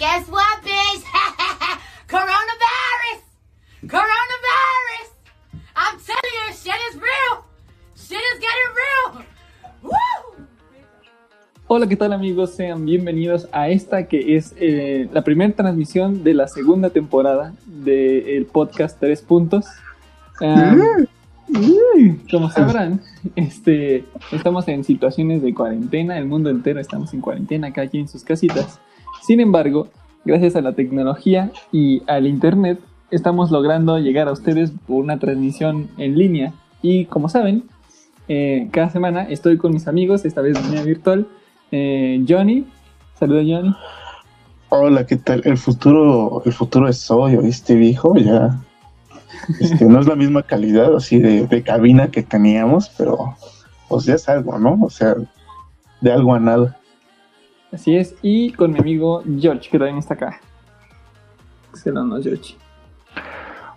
Guess what, bitch? Coronavirus! Coronavirus! I'm telling you, shit is real! Shit is getting real! Woo! Hola, ¿qué tal amigos? Sean bienvenidos a esta que es eh, la primera transmisión de la segunda temporada del podcast Tres Puntos. Um, como sabrán, este, estamos en situaciones de cuarentena, el mundo entero estamos en cuarentena, cada quien en sus casitas. Sin embargo, gracias a la tecnología y al internet, estamos logrando llegar a ustedes por una transmisión en línea. Y como saben, eh, cada semana estoy con mis amigos, esta vez de manera virtual. Eh, Johnny, saluda Johnny. Hola, ¿qué tal? El futuro, el futuro es hoy, ¿oíste, viejo? Ya. Este, no es la misma calidad así de, de cabina que teníamos, pero pues ya es algo, ¿no? O sea, de algo a nada. Así es, y con mi amigo George, que también está acá. Excelente, George.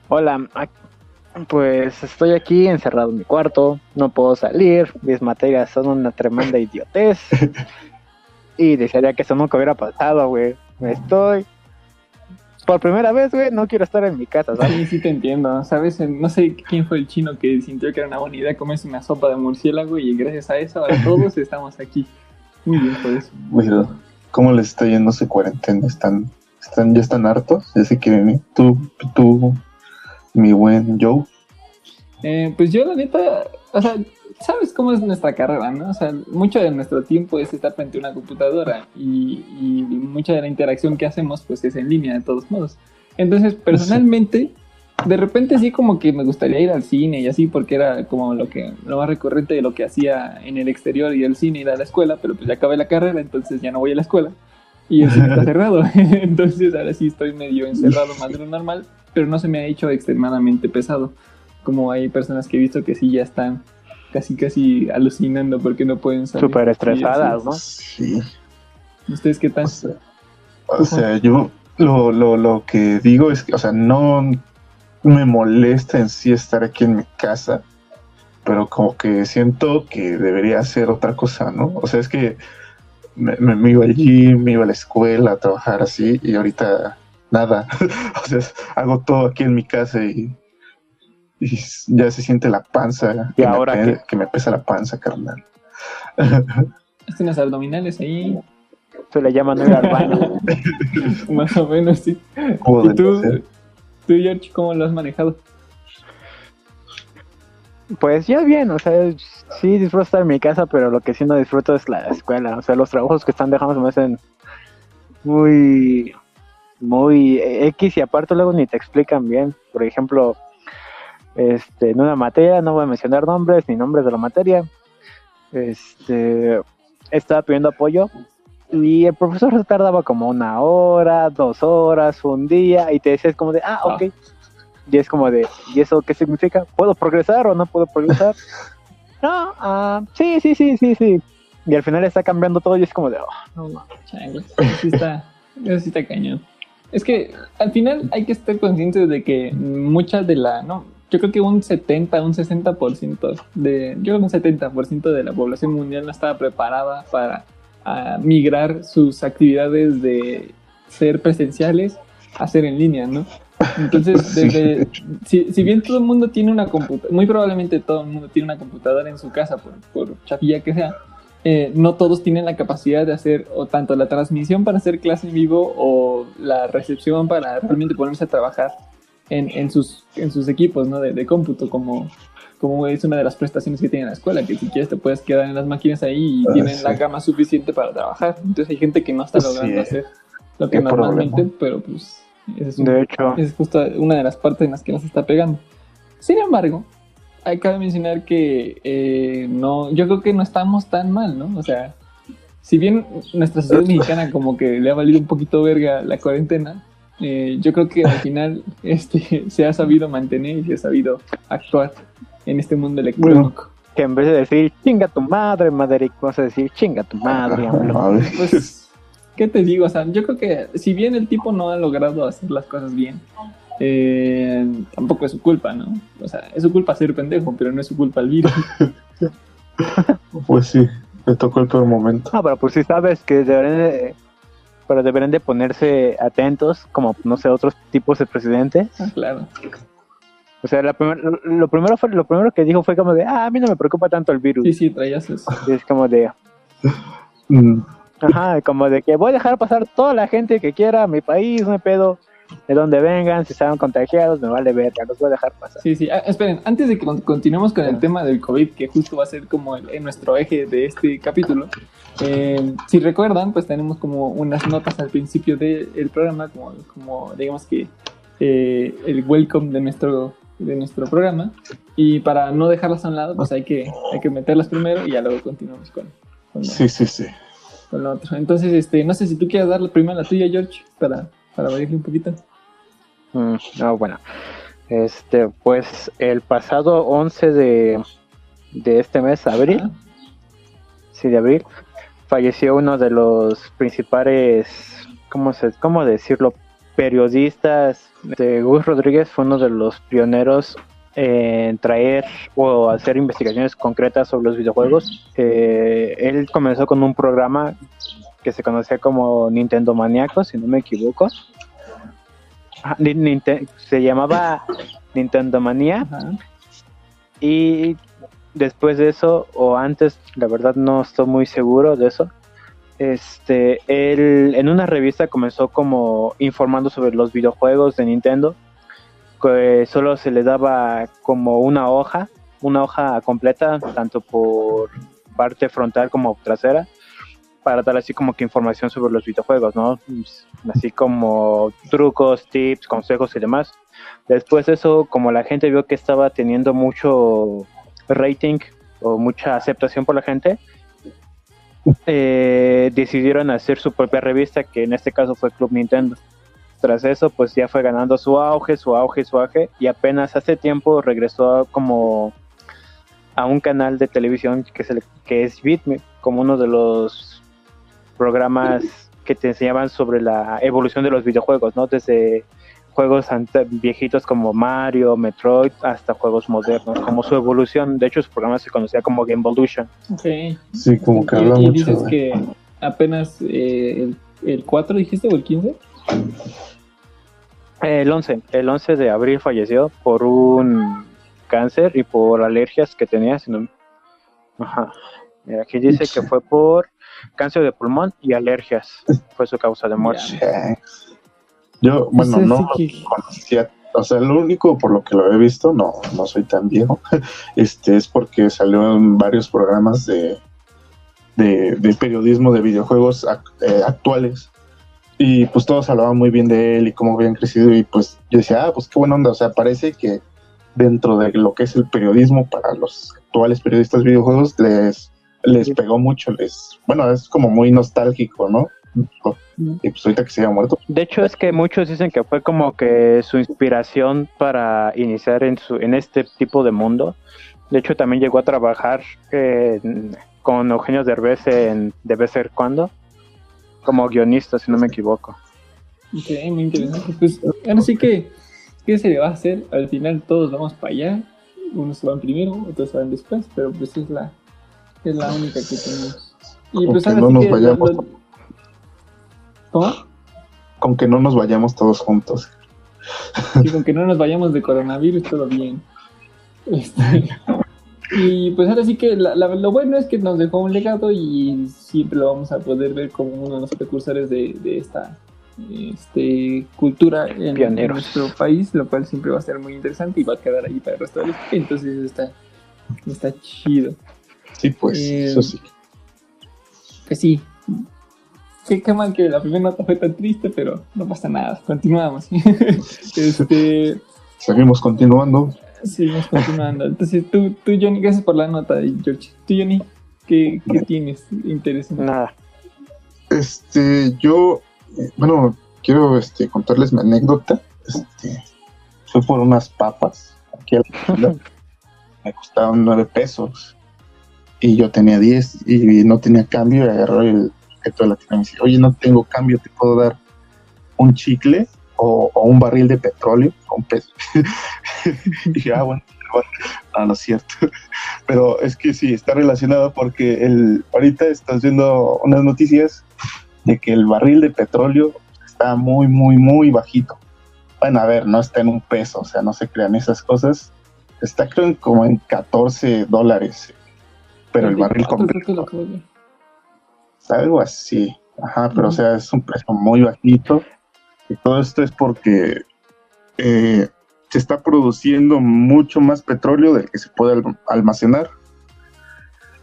Hola, pues estoy aquí encerrado en mi cuarto, no puedo salir, mis materias son una tremenda idiotez. y desearía que eso nunca hubiera pasado, güey. Estoy. Por primera vez, güey, no quiero estar en mi casa, ¿sabes? Sí, sí te entiendo. ¿Sabes? No sé quién fue el chino que sintió que era una buena idea comerse una sopa de murciélago y gracias a eso ahora todos estamos aquí. Muy bien por eso. Pero, ¿cómo les está yendo su cuarentena? ¿Están, están, ya están hartos? ¿Ya se quieren ir? Tú, tú, mi buen Joe. Eh, pues yo la neta, o sea, sabes cómo es nuestra carrera, ¿no? O sea, mucho de nuestro tiempo es estar frente a una computadora y, y mucha de la interacción que hacemos pues es en línea de todos modos. Entonces, personalmente, de repente sí como que me gustaría ir al cine y así porque era como lo que lo más recurrente de lo que hacía en el exterior y el cine ir a la escuela, pero pues ya acabé la carrera, entonces ya no voy a la escuela y el cine está cerrado. entonces ahora sí estoy medio encerrado más de lo normal, pero no se me ha hecho extremadamente pesado como hay personas que he visto que sí ya están casi casi alucinando porque no pueden salir. Súper estresadas, ¿no? Sí. ¿Ustedes qué tal? O sea, o sea, yo lo, lo, lo que digo es que, o sea, no me molesta en sí estar aquí en mi casa, pero como que siento que debería hacer otra cosa, ¿no? O sea, es que me, me, me iba al gym, me iba a la escuela a trabajar así, y ahorita nada. o sea, hago todo aquí en mi casa y, y ya se siente la panza. ¿Y que ahora me, que me pesa la panza, carnal. Unas abdominales ahí, Se le llama no ir al baño. más o menos, sí. ¿Cómo ¿Y tú? Tú, George, cómo lo has manejado? Pues ya bien, o sea, sí disfruto estar en mi casa, pero lo que sí no disfruto es la escuela. O sea, los trabajos que están dejando me hacen muy, muy X y aparte luego ni te explican bien. Por ejemplo, este, en una materia, no voy a mencionar nombres ni nombres de la materia, este, estaba pidiendo apoyo y el profesor se tardaba como una hora, dos horas, un día y te decías como de, ah, ok. Y es como de, ¿y eso qué significa? ¿Puedo progresar o no puedo progresar? no, ah, sí, sí, sí, sí, sí. Y al final está cambiando todo y es como de, oh, no, eso sí está, sí está cañón. Es que al final hay que estar conscientes de que mucha de la, no, yo creo que un 70, un 60% de, yo creo que un 70% de la población mundial no estaba preparada para ah, migrar sus actividades de ser presenciales a ser en línea, ¿no? Entonces, Sí. desde, si, si bien todo el mundo tiene una computadora, muy probablemente todo el mundo tiene una computadora en su casa, por, por chafilla que sea, eh, no todos tienen la capacidad de hacer o tanto la transmisión para hacer clase en vivo o la recepción para realmente ponerse a trabajar en, en sus, en sus equipos ¿no? de, de cómputo, como, como es una de las prestaciones que tiene la escuela, que si quieres te puedes quedar en las máquinas ahí y Ah, tienen sí. la gama suficiente para trabajar. Entonces hay gente que no está Sí. logrando hacer lo que normalmente, problema. pero pues es un De hecho, es justo una de las partes en las que nos está pegando. Sin embargo, hay que mencionar que eh, no, yo creo que no estamos tan mal, ¿no? O sea, si bien nuestra sociedad mexicana como que le ha valido un poquito verga la cuarentena, eh, yo creo que al final este, se ha sabido mantener y se ha sabido actuar en este mundo electrónico. que en vez de decir chinga tu madre, Maderick, vas a decir chinga tu madre, AMLO. Pues, ¿qué te digo? O sea, yo creo que si bien el tipo no ha logrado hacer las cosas bien, eh, tampoco es su culpa, ¿no? O sea, es su culpa ser pendejo, pero no es su culpa el virus. Pues sí, le tocó el peor momento. Ah, pero pues sí sabes que deberían de- pero deberían de ponerse atentos, como no sé, otros tipos de presidentes. Ah, claro. O sea, la primer- lo primero fue lo primero que dijo fue como de, ah, a mí no me preocupa tanto el virus. Sí, sí, traías eso. Y es como de, Mm, ajá, como de que voy a dejar pasar toda la gente que quiera a mi país, no hay pedo, de donde vengan, si están contagiados, me vale verga, los voy a dejar pasar. Sí, sí. Ah, esperen, antes de que con- continuemos con el tema del COVID, que justo va a ser como el- en nuestro eje de este capítulo, eh, si recuerdan, pues tenemos como unas notas al principio del programa, como, como digamos que eh, el welcome de nuestro, de nuestro programa. Y para no dejarlas a un lado, pues hay que, hay que meterlas primero y ya luego continuamos con, sí, sí, sí. con lo otro. Entonces, este, no sé si tú quieres dar la primera la tuya, George, para, para variarle un poquito. Mm, no, bueno. Este, pues el pasado 11 de, de este mes, abril, Ajá. sí, de abril, falleció uno de los principales, ¿cómo, se, cómo decirlo? Periodistas. De Gus Rodríguez fue uno de los pioneros en traer o hacer investigaciones concretas sobre los videojuegos. Eh, él comenzó con un programa que se conocía como Nintendo Maníacos, si no me equivoco. Se llamaba Nintendo Manía y después de eso, o antes, la verdad no estoy muy seguro de eso. Este, él en una revista comenzó como informando sobre los videojuegos de Nintendo, que solo se le daba como una hoja, una hoja completa, tanto por parte frontal como trasera, para dar así como que información sobre los videojuegos, ¿no? Así como trucos, tips, consejos y demás. Después de eso, como la gente vio que estaba teniendo mucho rating o mucha aceptación por la gente, eh, decidieron hacer su propia revista, que en este caso fue Club Nintendo. Tras eso, pues ya fue ganando su auge, su auge, su auge, y apenas hace tiempo regresó a como a un canal de televisión que es, que es Bitme, como uno de los programas que te enseñaban sobre la evolución de los videojuegos, ¿no? Desde juegos ante- viejitos como Mario, Metroid, hasta juegos modernos, como su evolución. De hecho, su programa se conocía como Game Evolution. Ok. Sí, como que habla y, mucho. dices de- que apenas eh, el, el 4 dijiste o el 15? El 11, el 11 de abril falleció por un cáncer y por alergias que tenía. si no- Ajá. Mira, aquí dice que fue por cáncer de pulmón y alergias. Fue su causa de muerte. Che. Yo, bueno, Pues no lo que- conocía. O sea, lo único por lo que lo he visto, no, no soy tan viejo, este es porque salió en varios programas de, de, de periodismo de videojuegos eh, actuales. Y pues todos hablaban muy bien de él y cómo habían crecido. Y pues yo decía, ah, pues qué buena onda. O sea, parece que dentro de lo que es el periodismo para los actuales periodistas de videojuegos les, les pegó mucho. Les, bueno, es como muy nostálgico, ¿no? Y pues ahorita que se haya muerto, De hecho, es que muchos dicen que fue como que su inspiración para iniciar en, su, en este tipo de mundo. De hecho, también llegó a trabajar en- con Eugenio Derbez en Debe ser cuando, como guionista, si no me equivoco. Ok, muy interesante. Pues ahora sí que, ¿qué se le va a hacer? Al final todos vamos para allá. Unos se van primero, otros se van después, pero pues es la, es la única que tenemos. Y pues que ahora no sí nos que vayamos. lo- Con que no nos vayamos todos juntos. Sí, con que no nos vayamos de coronavirus, todo bien. Este, y pues ahora sí que la- la- lo bueno es que nos dejó un legado y siempre lo vamos a poder ver como uno de los precursores de, de esta este, cultura en, nuestro país, lo cual siempre va a ser muy interesante y va a quedar ahí para el resto de la historia. Entonces está, está chido. Sí, pues, Eh, eso sí. Pues sí. Qué, qué mal que la primera nota fue tan triste, pero no pasa nada. Continuamos. este, Seguimos continuando. seguimos continuando. Entonces, tú, tú, Johnny, gracias por la nota, George. Tú, Johnny, ¿qué, qué tienes interesante? Nada. Este, yo, eh, bueno, quiero este, contarles mi anécdota. Este, fue por unas papas. Aquí a la me costaban nueve pesos. Y yo tenía 10 y no tenía cambio. Y agarró el objeto de la oye, no tengo cambio, te puedo dar un chicle o, o un barril de petróleo a un peso. y dije, ah, bueno, bueno, no, no es cierto. Pero es que sí, está relacionado porque el, ahorita estás viendo unas noticias de que el barril de petróleo está muy, muy, muy bajito. Bueno, a ver, no está en un peso, o sea, no se crean esas cosas. Está creo en como en 14 dólares, pero el barril completo. Algo así. Ajá, pero o sea, es un precio muy bajito. Y todo esto es porque eh, se está produciendo mucho más petróleo del que se puede almacenar.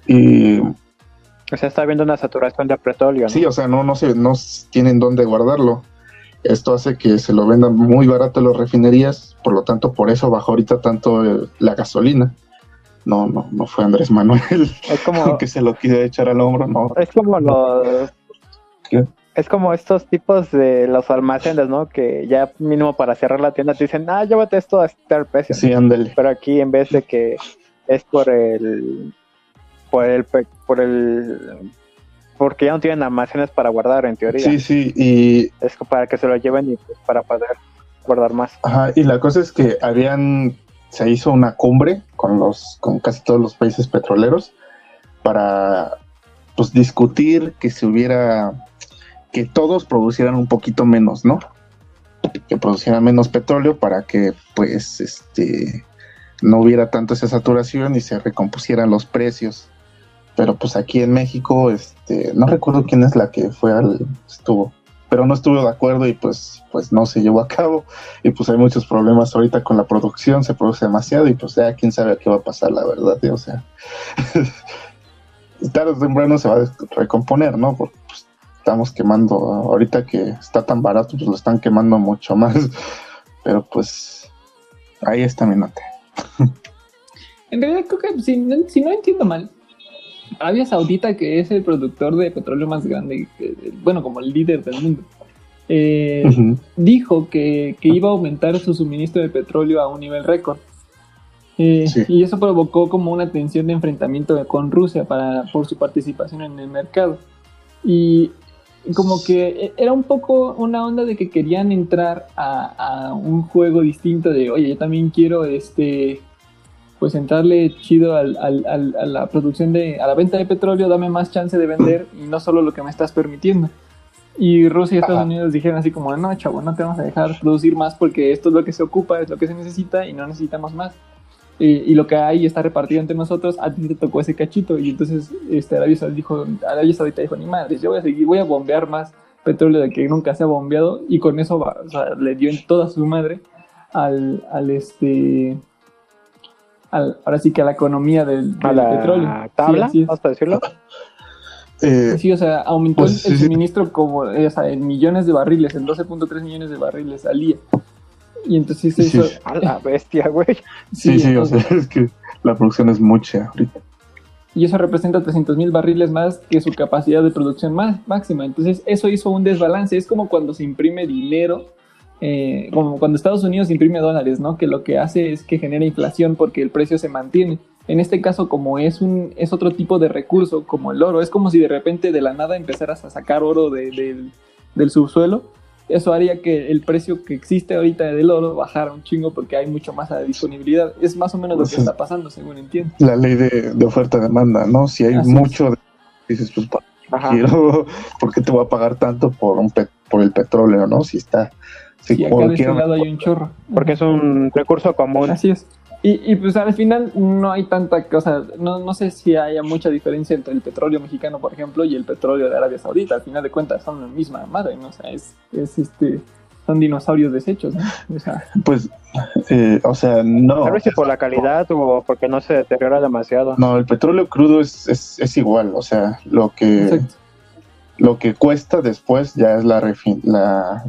Y, o sea, está habiendo una saturación de petróleo. Sí, o sea, no, no, se, no tienen dónde guardarlo. Esto hace que se lo vendan muy barato a las refinerías, por lo tanto, por eso bajó ahorita tanto la gasolina. No, no, no fue Andrés Manuel es como, que se lo quiere echar al hombro, no. Es como los... Es como estos tipos de los almacenes, ¿no? Que ya mínimo para cerrar la tienda te dicen, ah, llévate esto a este precio. Sí, ándale. Pero aquí en vez de que es por el... Por el... Por el porque ya no tienen almacenes para guardar en teoría. Sí, sí, y... Es para que se lo lleven y pues, para poder guardar más. Ajá, y la cosa es que habían, se hizo una cumbre con los, con casi todos los países petroleros para, pues, discutir que se hubiera, que todos producieran un poquito menos, ¿no? Que producieran menos petróleo para que, pues, este, no hubiera tanto esa saturación y se recompusieran los precios pero pues aquí en México, este, no recuerdo quién es la que fue al, estuvo, pero no estuvo de acuerdo y pues, pues no se llevó a cabo y pues hay muchos problemas ahorita con la producción, se produce demasiado y pues ya quién sabe qué va a pasar, la verdad, o sea, tarde o temprano se va a recomponer, ¿no? Porque pues, estamos quemando, ahorita que está tan barato, pues lo están quemando mucho más, pero pues ahí está mi nota. En realidad creo que si no entiendo mal, Arabia Saudita, que es el productor de petróleo más grande, bueno, como el líder del mundo, eh, dijo que, iba a aumentar su suministro de petróleo a un nivel récord. Eh, y eso provocó como una tensión de enfrentamiento con Rusia para, por su participación en el mercado. Y como que era un poco una onda de que querían entrar a, a un juego distinto de, oye, yo también quiero este pues entrarle chido al, al, a la producción de, a la venta de petróleo, dame más chance de vender y no solo lo que me estás permitiendo. Y Rusia y Estados Unidos dijeron así como, no, chavo, no te vamos a dejar producir más porque esto es lo que se ocupa, es lo que se necesita y no necesitamos más. Y, lo que hay está repartido entre nosotros, a ti te tocó ese cachito. Y entonces este, Arabia Saudita dijo, Arabia Saudita dijo, ni madre, yo voy a seguir, voy a bombear más petróleo de que nunca se ha bombeado. Y con eso o sea, le dio en toda su madre al, al este ahora sí que a la economía del, a la petróleo. tabla, vamos a decirlo. Eh, sí, o sea, aumentó pues, el, suministro como, eh, o sea, en millones de barriles, en 12.3 millones de barriles al día. Y entonces eso... A la bestia, güey. Sí, sí, o sea, es que la producción es mucha ahorita. Y eso representa 300 mil barriles más que su capacidad de producción más, máxima. Entonces eso hizo un desbalance. Es como cuando se imprime dinero eh, como cuando Estados Unidos imprime dólares, ¿no? Que lo que hace es que genera inflación porque el precio se mantiene. En este caso, como es un es otro tipo de recurso, como el oro, es como si de repente de la nada empezaras a sacar oro del subsuelo. Eso haría que el precio que existe ahorita del oro bajara un chingo porque hay mucho más a disponibilidad. Es más o menos lo que está pasando, según entiendo. La ley de, oferta-demanda, ¿no? Si hay mucho, dices, pues, quiero, ¿por qué te voy a pagar tanto por, un por el petróleo, no? Si está Sí, acá de este lado hay un chorro. Porque es un recurso común. Así es. Y, y, pues al final no hay tanta cosa, no, no sé si haya mucha diferencia entre el petróleo mexicano, por ejemplo, y el petróleo de Arabia Saudita. Al final de cuentas son la misma madre, ¿no? O sea, es, es este, son dinosaurios desechos, ¿no? O sea, pues, eh, o sea, no. A ver si por la calidad o porque no se deteriora demasiado. No, el petróleo crudo es, es, es igual, o sea, lo que... Exacto lo que cuesta después ya es la, la,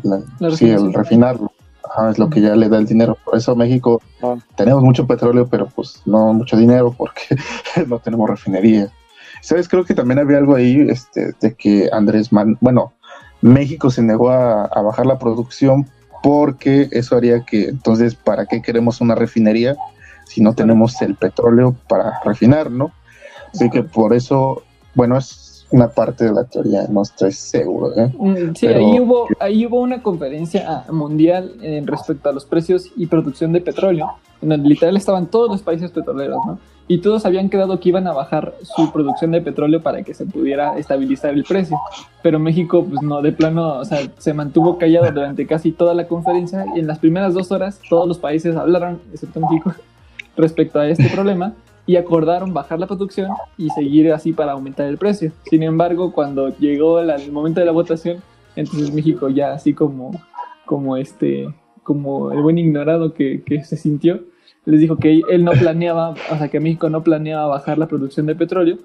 sí, el refinarlo. es lo que ya le da el dinero. Por eso México ah. tenemos mucho petróleo, pero pues no mucho dinero porque no tenemos refinería. ¿Sabes? Creo que también había algo ahí este, de que Andrés Man, bueno, México se negó a, bajar la producción porque eso haría que, entonces, ¿para qué queremos una refinería si no tenemos el petróleo para refinar, no? Así que por eso, bueno, es una parte de la teoría, no estoy seguro. ¿eh? Mm, sí, ahí, hubo, ahí hubo una conferencia ah, mundial en respecto a los precios y producción de petróleo, en donde literal estaban todos los países petroleros, ¿no? y todos habían quedado que iban a bajar su producción de petróleo para que se pudiera estabilizar el precio. Pero México, pues no, de plano, o sea, se mantuvo callado durante casi toda la conferencia y en las primeras dos horas todos los países hablaron, excepto México, respecto a este problema y acordaron bajar la producción y seguir así para aumentar el precio. Sin embargo, cuando llegó el momento de la votación, entonces México ya así como, como este, como el buen ignorado que, que se sintió, les dijo que él no planeaba, o sea, que México no planeaba bajar la producción de petróleo.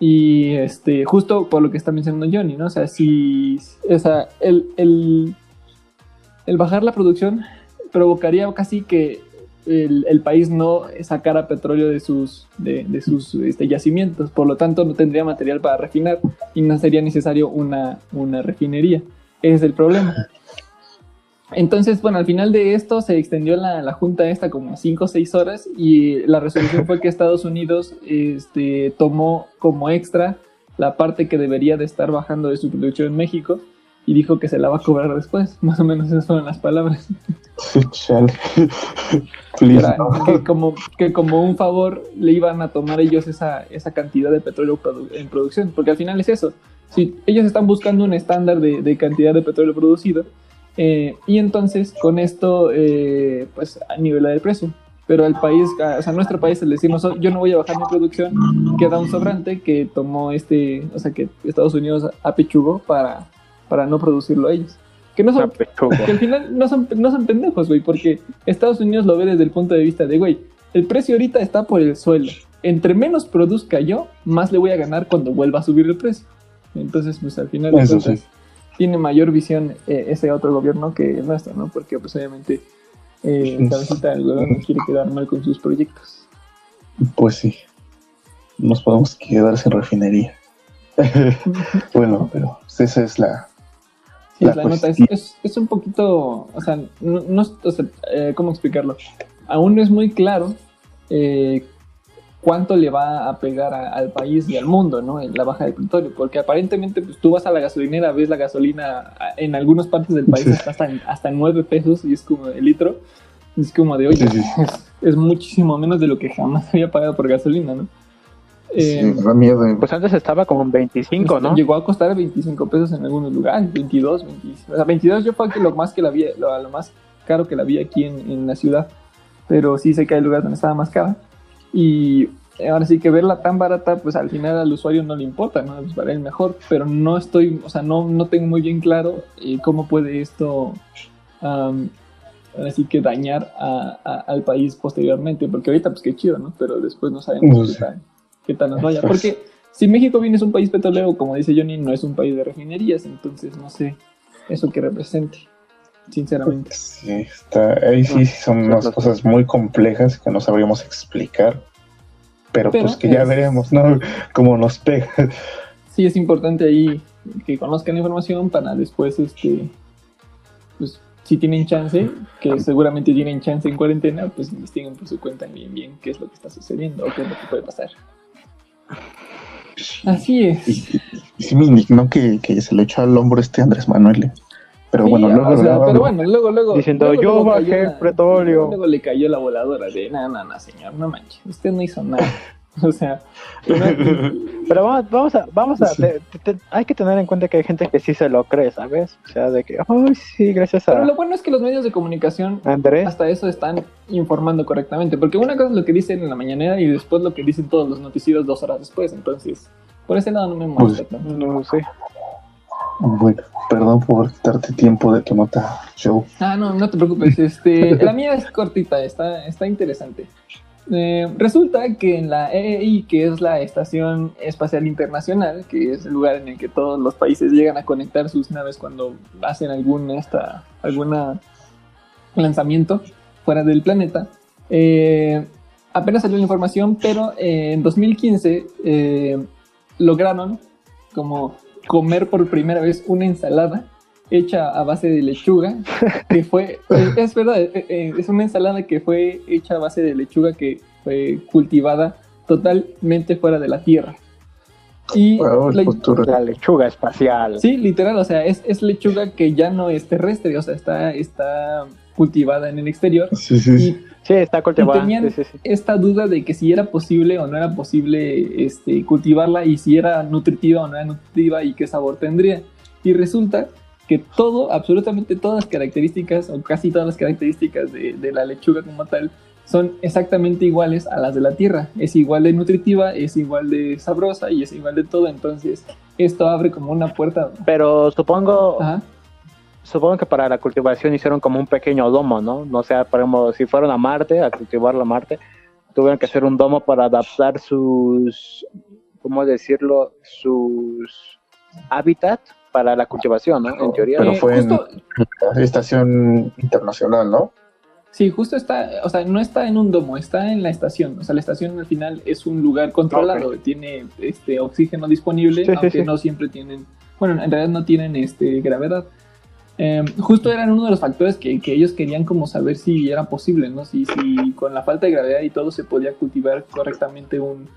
Y este, justo por lo que está mencionando Johnny, ¿no? O sea, si o sea, el, el, el bajar la producción provocaría casi que el, país no sacara petróleo de sus, de, de sus este, yacimientos, por lo tanto no tendría material para refinar y no sería necesario una, una refinería. Ese es el problema. Entonces, bueno, al final de esto se extendió la, la junta esta como 5 o 6 horas y la resolución fue que Estados Unidos este, tomó como extra la parte que debería de estar bajando de su producción en México y dijo que se la va a cobrar después. Más o menos esas fueron las palabras. Era, que, como, que como un favor le iban a tomar ellos esa, esa cantidad de petróleo produ en producción, porque al final es eso. Si ellos están buscando un estándar de, de cantidad de petróleo producido, eh, y entonces con esto, eh, pues nivelar el precio. Pero el país, o sea, nuestro país, le decimos, yo no voy a bajar mi producción, queda un sobrante que tomó este, o sea, que Estados Unidos apechugó para, para no producirlo ellos. Que, no son, que al final no son, no son pendejos, güey, porque Estados Unidos lo ve desde el punto de vista de, güey, el precio ahorita está por el suelo. Entre menos produzca yo, más le voy a ganar cuando vuelva a subir el precio. Entonces, pues al final... Eso entonces, sí tiene mayor visión eh, ese otro gobierno que el nuestro, ¿no? Porque pues obviamente eh, el cabecita del gobierno quiere quedar mal con sus proyectos. Pues sí, nos podemos quedar sin refinería. bueno, pero esa es la... Sí, la, la nota es, es, es, un poquito, o sea, no, no o sea, eh, ¿cómo explicarlo? Aún no es muy claro eh, cuánto le va a pegar a, al país y al mundo, ¿no? En la baja del petróleo, porque aparentemente pues, tú vas a la gasolinera, ves la gasolina en algunas partes del país está hasta, hasta en 9 pesos y es como el litro, es como de, oye, sí, sí. Es, es, muchísimo menos de lo que jamás había pagado por gasolina, ¿no? Eh, sí, miedo. Pues antes estaba como en 25, ¿no? Llegó a costar 25 pesos en algunos lugares, 22, 20, o sea, 22 yo fue lo más que la vi, lo, lo más caro que la vi aquí en, en la ciudad, pero sí sé que hay lugares donde estaba más cara. Y ahora sí que verla tan barata, pues al final al usuario no le importa, ¿no? Pues para él mejor, pero no estoy, o sea, no, no tengo muy bien claro eh, cómo puede esto, um, así que dañar a, a, al país posteriormente, porque ahorita pues qué chido, ¿no? Pero después no sabemos no sé. qué, tal, qué tal nos vaya, porque si México bien es un país petrolero, como dice Johnny, no es un país de refinerías, entonces no sé eso que represente. Sinceramente. Sí, está, ahí sí son unas cosas muy complejas que no sabríamos explicar pero, pero, pues que ya es... veremos, ¿no? Cómo nos pega. Sí, es importante ahí que conozcan la información para después, este, pues, si tienen chance, que seguramente tienen chance en cuarentena, pues investiguen por su cuenta bien, bien qué es lo que está sucediendo o qué es lo que puede pasar. Así es. Y, y sí me indignó que, que, se le echó al hombro este Andrés Manuel. Pero sí, bueno, luego, o sea, luego, pero bueno, luego, luego. Diciendo, luego, yo luego bajé el petróleo. Luego le cayó la voladora de, no, no, no, señor, no manches, usted no hizo nada. O sea, pero vamos, vamos a, vamos a, sí. te, te, hay que tener en cuenta que hay gente que sí se lo cree, ¿sabes? O sea, de que, ay, sí, gracias a. Pero lo bueno es que los medios de comunicación Andrés. hasta eso están informando correctamente, porque una cosa es lo que dicen en la mañanera y después lo que dicen todos los noticieros dos horas después, entonces, por ese lado no me molesta pues, tanto. No sé. Bueno, perdón por quitarte tiempo de tu nota, show. Ah, no, no te preocupes. Este, la mía es cortita, está, está interesante. Eh, resulta que en la EEI, que es la Estación Espacial Internacional, que es el lugar en el que todos los países llegan a conectar sus naves cuando hacen algún esta, alguna lanzamiento fuera del planeta, eh, apenas salió la información, pero eh, en 2015 eh, lograron como comer por primera vez una ensalada hecha a base de lechuga, que fue, es verdad, es una ensalada que fue hecha a base de lechuga que fue cultivada totalmente fuera de la tierra. Y wow, la, la, lechuga espacial. Sí, literal, o sea, es, es, lechuga que ya no es terrestre, o sea, está, está cultivada en el exterior. Sí, sí, Y sí. Sí, está cultivada. tenían- Sí, sí, sí. esta duda de que si era posible o no era posible este, cultivarla y si era nutritiva o no era nutritiva y qué sabor tendría. Y resulta que todo, absolutamente todas las características o casi todas las características de, de la lechuga como tal son exactamente iguales a las de la tierra. Es igual de nutritiva, es igual de sabrosa y es igual de todo. Entonces esto abre como una puerta. Pero supongo, Ajá. supongo que para la cultivación hicieron como un pequeño domo, ¿no? No sé, por ejemplo, si fueron a Marte, a cultivarlo a Marte, tuvieron que hacer un domo para adaptar sus, ¿cómo decirlo? Sus hábitat para la cultivación, ¿no? En teoría. Pero Eh, fue en- justo- Estación internacional, ¿no? Sí, justo está, o sea, no está en un domo, está en la estación. O sea, la estación al final es un lugar controlado, tiene este oxígeno disponible, Sí, aunque sí. no siempre tienen, bueno, en realidad no tienen este gravedad. Eh, justo eran uno de los factores que, que ellos querían como saber si era posible, ¿no? Si, si con la falta de gravedad y todo se podía cultivar correctamente un,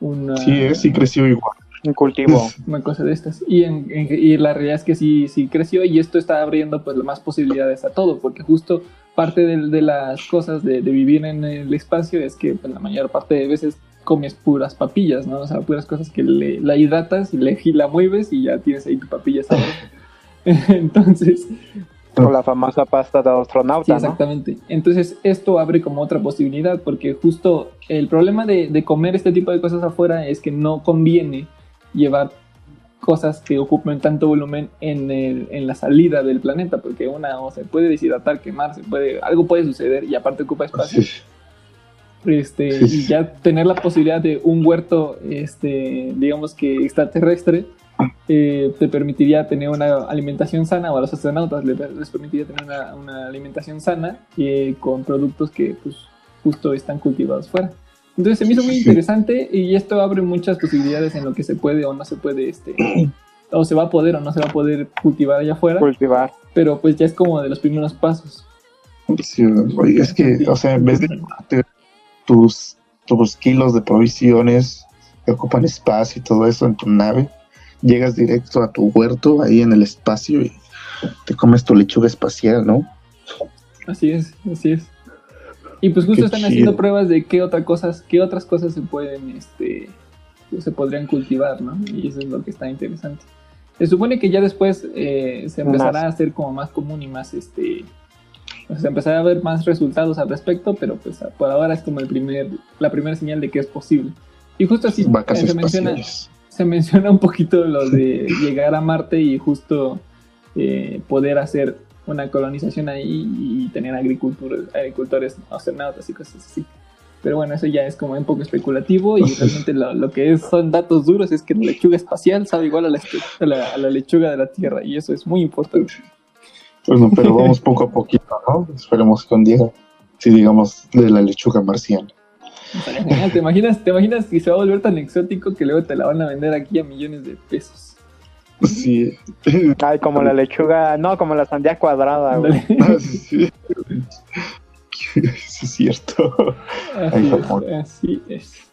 una, Sí, eh, sí creció igual. Un cultivo. una cosa de estas. Y, en- en- y la realidad es que sí, sí creció y esto está abriendo pues más posibilidades a todo, porque justo parte de, de las cosas de, de vivir en el espacio es que pues, la mayor parte de veces comes puras papillas, ¿no? O sea, puras cosas que le, la hidratas y le y la mueves y ya tienes ahí tu papilla. Entonces, Con la famosa pasta de Sí, astronauta, ¿no? exactamente. Entonces, esto abre como otra posibilidad, porque justo el problema de, de comer este tipo de cosas afuera es que no conviene llevar cosas que ocupen tanto volumen en, el- en la salida del planeta, porque una o se puede deshidratar, quemarse, puede, algo puede suceder y aparte ocupa espacio. Sí. Este, Sí, y ya tener la posibilidad de un huerto, este, digamos que extraterrestre, eh, te permitiría tener una alimentación sana, o a los astronautas les, les permitiría tener una, una alimentación sana eh, con productos que pues, justo están cultivados fuera. Entonces se me hizo muy interesante y esto abre muchas posibilidades en lo que se puede o no se puede, este, o se va a poder o no se va a poder cultivar allá afuera, Cultivar. pero pues ya es como de los primeros pasos. Sí, oye, es que, o sea, en vez de tus, tus kilos de provisiones que ocupan espacio y todo eso en tu nave, llegas directo a tu huerto ahí en el espacio y te comes tu lechuga espacial, ¿no? Así es, así es. Y pues justo Qué están chido. haciendo pruebas de qué otras cosas, qué otras cosas se pueden, este, se podrían cultivar, ¿no? Y eso es lo que está interesante. Se supone que ya después eh, se empezará Más. a hacer como más común y más, este, se empezará a ver más resultados al respecto, pero pues por ahora es como el primer, la primera señal de que es posible. Y justo así eh, se menciona, se menciona un poquito lo de llegar a Marte y justo eh, poder hacer una colonización ahí y tener agricultores astronautas y cosas así. Pero bueno, eso ya es como un poco especulativo y realmente lo, lo que es, son datos duros es que la lechuga espacial sabe igual a la, espe- a la- a la lechuga de la Tierra y eso es muy importante. Bueno, pero vamos poco a poquito, ¿no? Esperemos que un día, si digamos, de la lechuga marciana. ¿Te imaginas, ¿Te imaginas que se va a volver tan exótico que luego te la van a vender aquí a millones de pesos? Sí. Ay, como la lechuga, no, como la sandía cuadrada, güey. Ándale. Ah, sí, sí. Sí, es cierto. Así Ay, es, así es.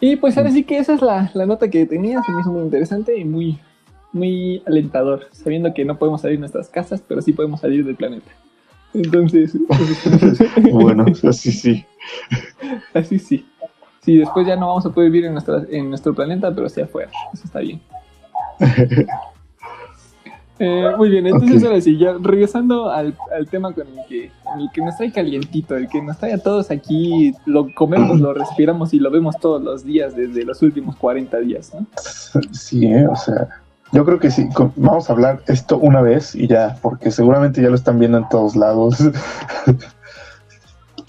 Y pues ahora sí que esa es la, la nota que tenía, se me hizo muy interesante y muy, muy alentador, sabiendo que no podemos salir de nuestras casas, pero sí podemos salir del planeta. Entonces, Bueno, así sí. así sí. Sí, después ya no vamos a poder vivir en, nuestra, en nuestro planeta, pero sí afuera. Eso está bien. Eh, muy bien, entonces ahora sí, ya regresando al, al tema con el que, el que nos trae calientito, el que nos trae a todos aquí, lo comemos, lo respiramos y lo vemos todos los días desde los últimos 40 días, ¿no? Sí, ¿eh? o sea, yo creo que sí. con- Vamos a hablar esto una vez y ya, porque seguramente ya lo están viendo en todos lados.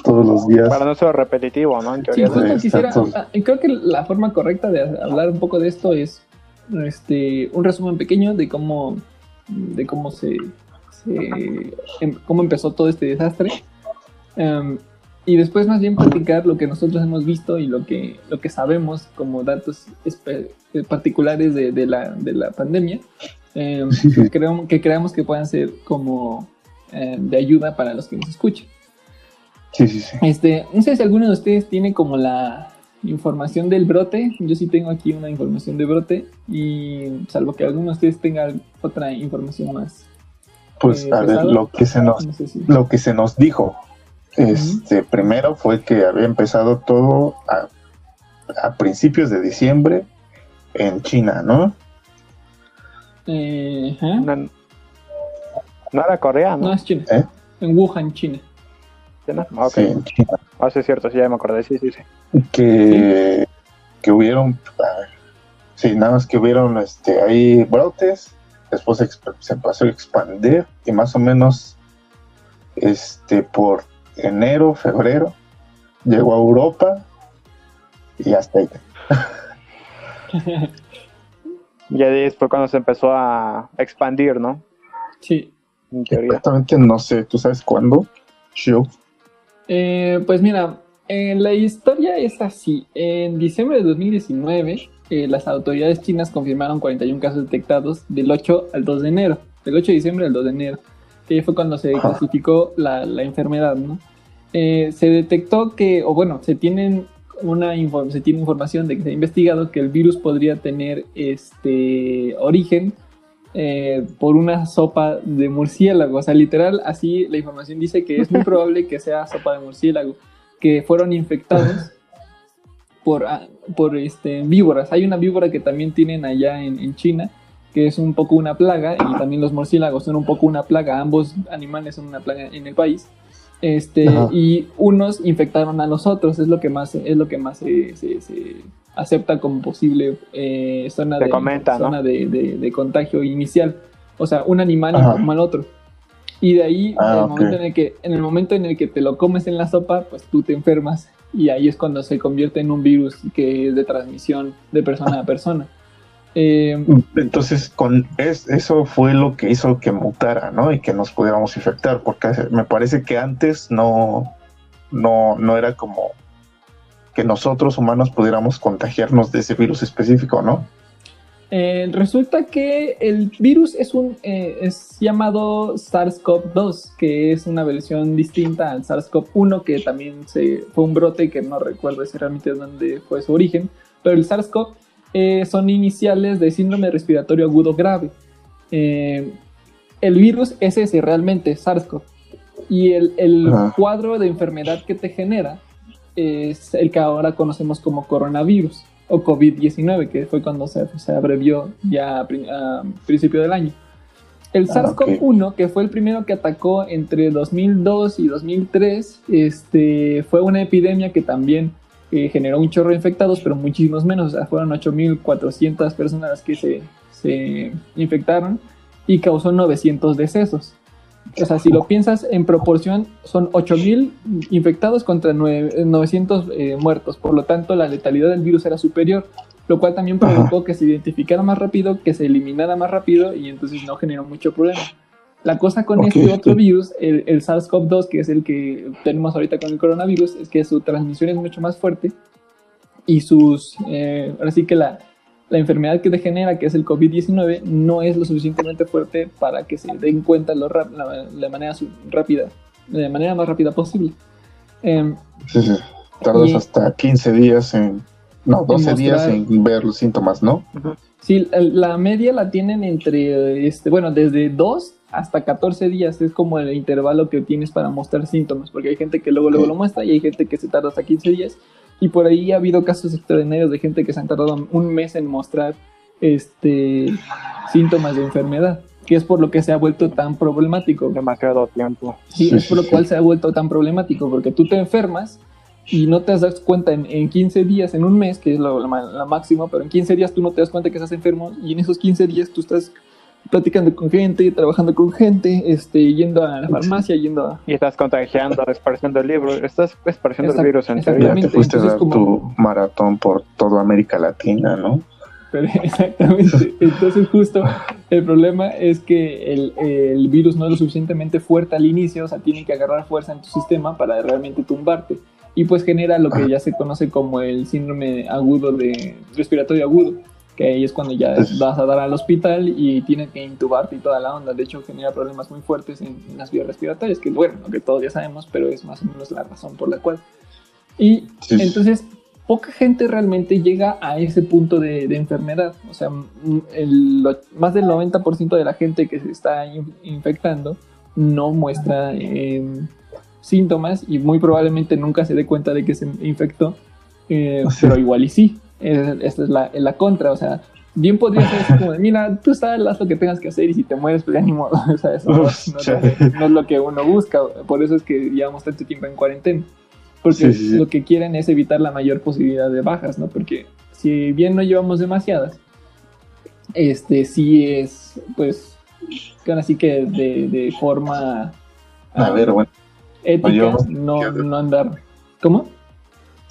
todos los días. Para no ser repetitivo, ¿no? En Sí, teoría. justo Exacto. quisiera, creo que la forma correcta de hablar un poco de esto es este, un resumen pequeño de cómo, de cómo se, se- em- cómo empezó todo este desastre. Em, y después más bien platicar lo que nosotros hemos visto y lo que, lo que sabemos como datos eh, particulares de, de la, de la pandemia, em, que, creemos, que creamos que puedan ser como em, de ayuda para los que nos escuchan. Sí, sí, sí. Este, no sé si alguno de ustedes tiene como la información del brote. Yo sí tengo aquí una información de brote y salvo que alguno de ustedes tenga otra información más Pues eh, a ver, lo que se nos No sé si- lo que se nos dijo este primero fue que había empezado todo a, a principios de diciembre en China, ¿no? Eh. No, no era Corea, No ¿no? es China. ¿Eh? En Wuhan, China. Ah, ok. Sí. Ah, sí, es cierto, sí, ya me acordé, sí, sí, sí. Que, que hubieron, a ver, sí, nada más que hubieron este, ahí brotes, después se, empezó a expandir y más o menos este, por enero, febrero, llegó a Europa y hasta ahí. Ya de ahí fue cuando se empezó a expandir, ¿no? sí. En teoría. Exactamente, no sé, ¿tú sabes cuándo? Yo. Eh, pues mira, eh, la historia es así. En diciembre de 2019, eh, las autoridades chinas confirmaron 41 casos detectados del 8 al 2 de enero. Del 8 de diciembre al 2 de enero. Que fue cuando se clasificó la, la enfermedad, ¿no? Eh, se detectó que, o bueno, se tienen una se tiene información de que se ha investigado que el virus podría tener este origen eh, por una sopa de murciélago. O sea, literal, así la información dice que es muy probable que sea sopa de murciélago, que fueron infectados por, ah, por este, víboras. Hay una víbora que también tienen allá en, en China, que es un poco una plaga, y también los murciélagos son un poco una plaga. Ambos animales son una plaga en el país. Este, Ajá. y unos infectaron a los otros, es lo que más, es lo que más se, se- se acepta como posible eh, zona, de, comenta, ¿no? zona de, de- de contagio inicial. O sea, un animal Ajá. informó al otro. Y de ahí, Ah, en, el ok. momento en, el que, en el momento en el que te lo comes en la sopa, pues tú te enfermas. Y ahí es cuando se convierte en un virus que es de transmisión de persona a persona. Eh, Entonces, con es, eso fue lo que hizo que mutara, ¿no? Y que nos pudiéramos infectar, porque me parece que antes no, no, no era como que nosotros humanos pudiéramos contagiarnos de ese virus específico, ¿no? Eh, resulta que el virus es un eh, es llamado SARS-CoV-2, que es una versión distinta al SARS-CoV-1, que también se, fue un brote que no recuerdo realmente dónde fue su origen, pero el SARS-CoV eh, son iniciales de síndrome respiratorio agudo grave. El virus es ese realmente, SARS-CoV. Y el, el cuadro de enfermedad que te genera es el que ahora conocemos como coronavirus o COVID-19, que fue cuando se, se abrevió ya a, pri- a principio del año. El Ah, SARS-CoV-1, que fue el primero que atacó entre 2002 y 2003, este, fue una epidemia que también eh, generó un chorro de infectados, pero muchísimos menos. O sea, fueron 8.400 personas las que se, se infectaron y causó 900 decesos. O sea, si lo piensas en proporción, son 8.000 infectados contra nueve- 900 eh, muertos. Por lo tanto, la letalidad del virus era superior, lo cual también provocó que se identificara más rápido, que se eliminara más rápido y entonces no generó mucho problema. La cosa con Ok, este otro sí. virus, el, el SARS-CoV-2, que es el que tenemos ahorita con el coronavirus, es que su transmisión es mucho más fuerte y sus, eh, ahora sí que la, la enfermedad que degenera, que es el COVID-19, no es lo suficientemente fuerte para que se den cuenta lo la, la manera rápida, de manera más rápida posible. Em, Sí, sí. Tardas Y- hasta 15 días en. No, 12 días mostrar- en ver los síntomas, ¿no? Sí, la media la tienen entre, este, bueno, desde 2 hasta 14 días, es como el intervalo que tienes para mostrar síntomas, porque hay gente que luego, luego Sí. lo muestra y hay gente que se tarda hasta 15 días, y por ahí ha habido casos extraordinarios de gente que se han tardado un mes en mostrar este, síntomas de enfermedad, que es por lo que se ha vuelto tan problemático. Demasiado tiempo. Sí, Sí, es por sí, lo cual se ha vuelto tan problemático, porque tú te enfermas y no te das cuenta en, en 15 días, en un mes, que es lo, lo ma- lo máximo, pero en 15 días tú no te das cuenta que estás enfermo y en esos 15 días tú estás platicando con gente, trabajando con gente, este, yendo a la farmacia, yendo a... Y estás contagiando, esparciendo el libro, estás esparciendo el virus en teoría. te fuiste a entonces dar como- tu maratón por toda América Latina, ¿no? Pero exactamente. Entonces justo el problema es que el, el virus no es lo suficientemente fuerte al inicio, o sea, tiene que agarrar fuerza en tu sistema para realmente tumbarte. Y pues genera lo que ya se conoce como el síndrome agudo de respiratorio agudo, que ahí es cuando ya vas a dar al hospital y tienen que intubarte y toda la onda. De hecho, genera problemas muy fuertes en, en las vías respiratorias, que bueno, lo que todos ya sabemos, pero es más o menos la razón por la cual. Y Sí, entonces poca gente realmente llega a ese punto de, de enfermedad. O sea, el, lo- más del 90% de la gente que se está in- infectando no muestra eh, síntomas y muy probablemente nunca se dé cuenta de que se infectó, eh, pero igual y sí. Es- Esta es la, la contra, o sea, bien podría ser así como de, mira, tú sabes, haz lo que tengas que hacer y si te mueres, pues ya ni modo. O sea, eso no, no es lo que- no es lo que uno busca. Por eso es que llevamos tanto tiempo en cuarentena. Porque Sí, sí, sí. lo que quieren es evitar la mayor posibilidad de bajas, ¿no? Porque si bien no llevamos demasiadas, este sí es, pues, ahora sí que de, de forma A ah, ver, bueno. ética, no, no andar. ¿Cómo?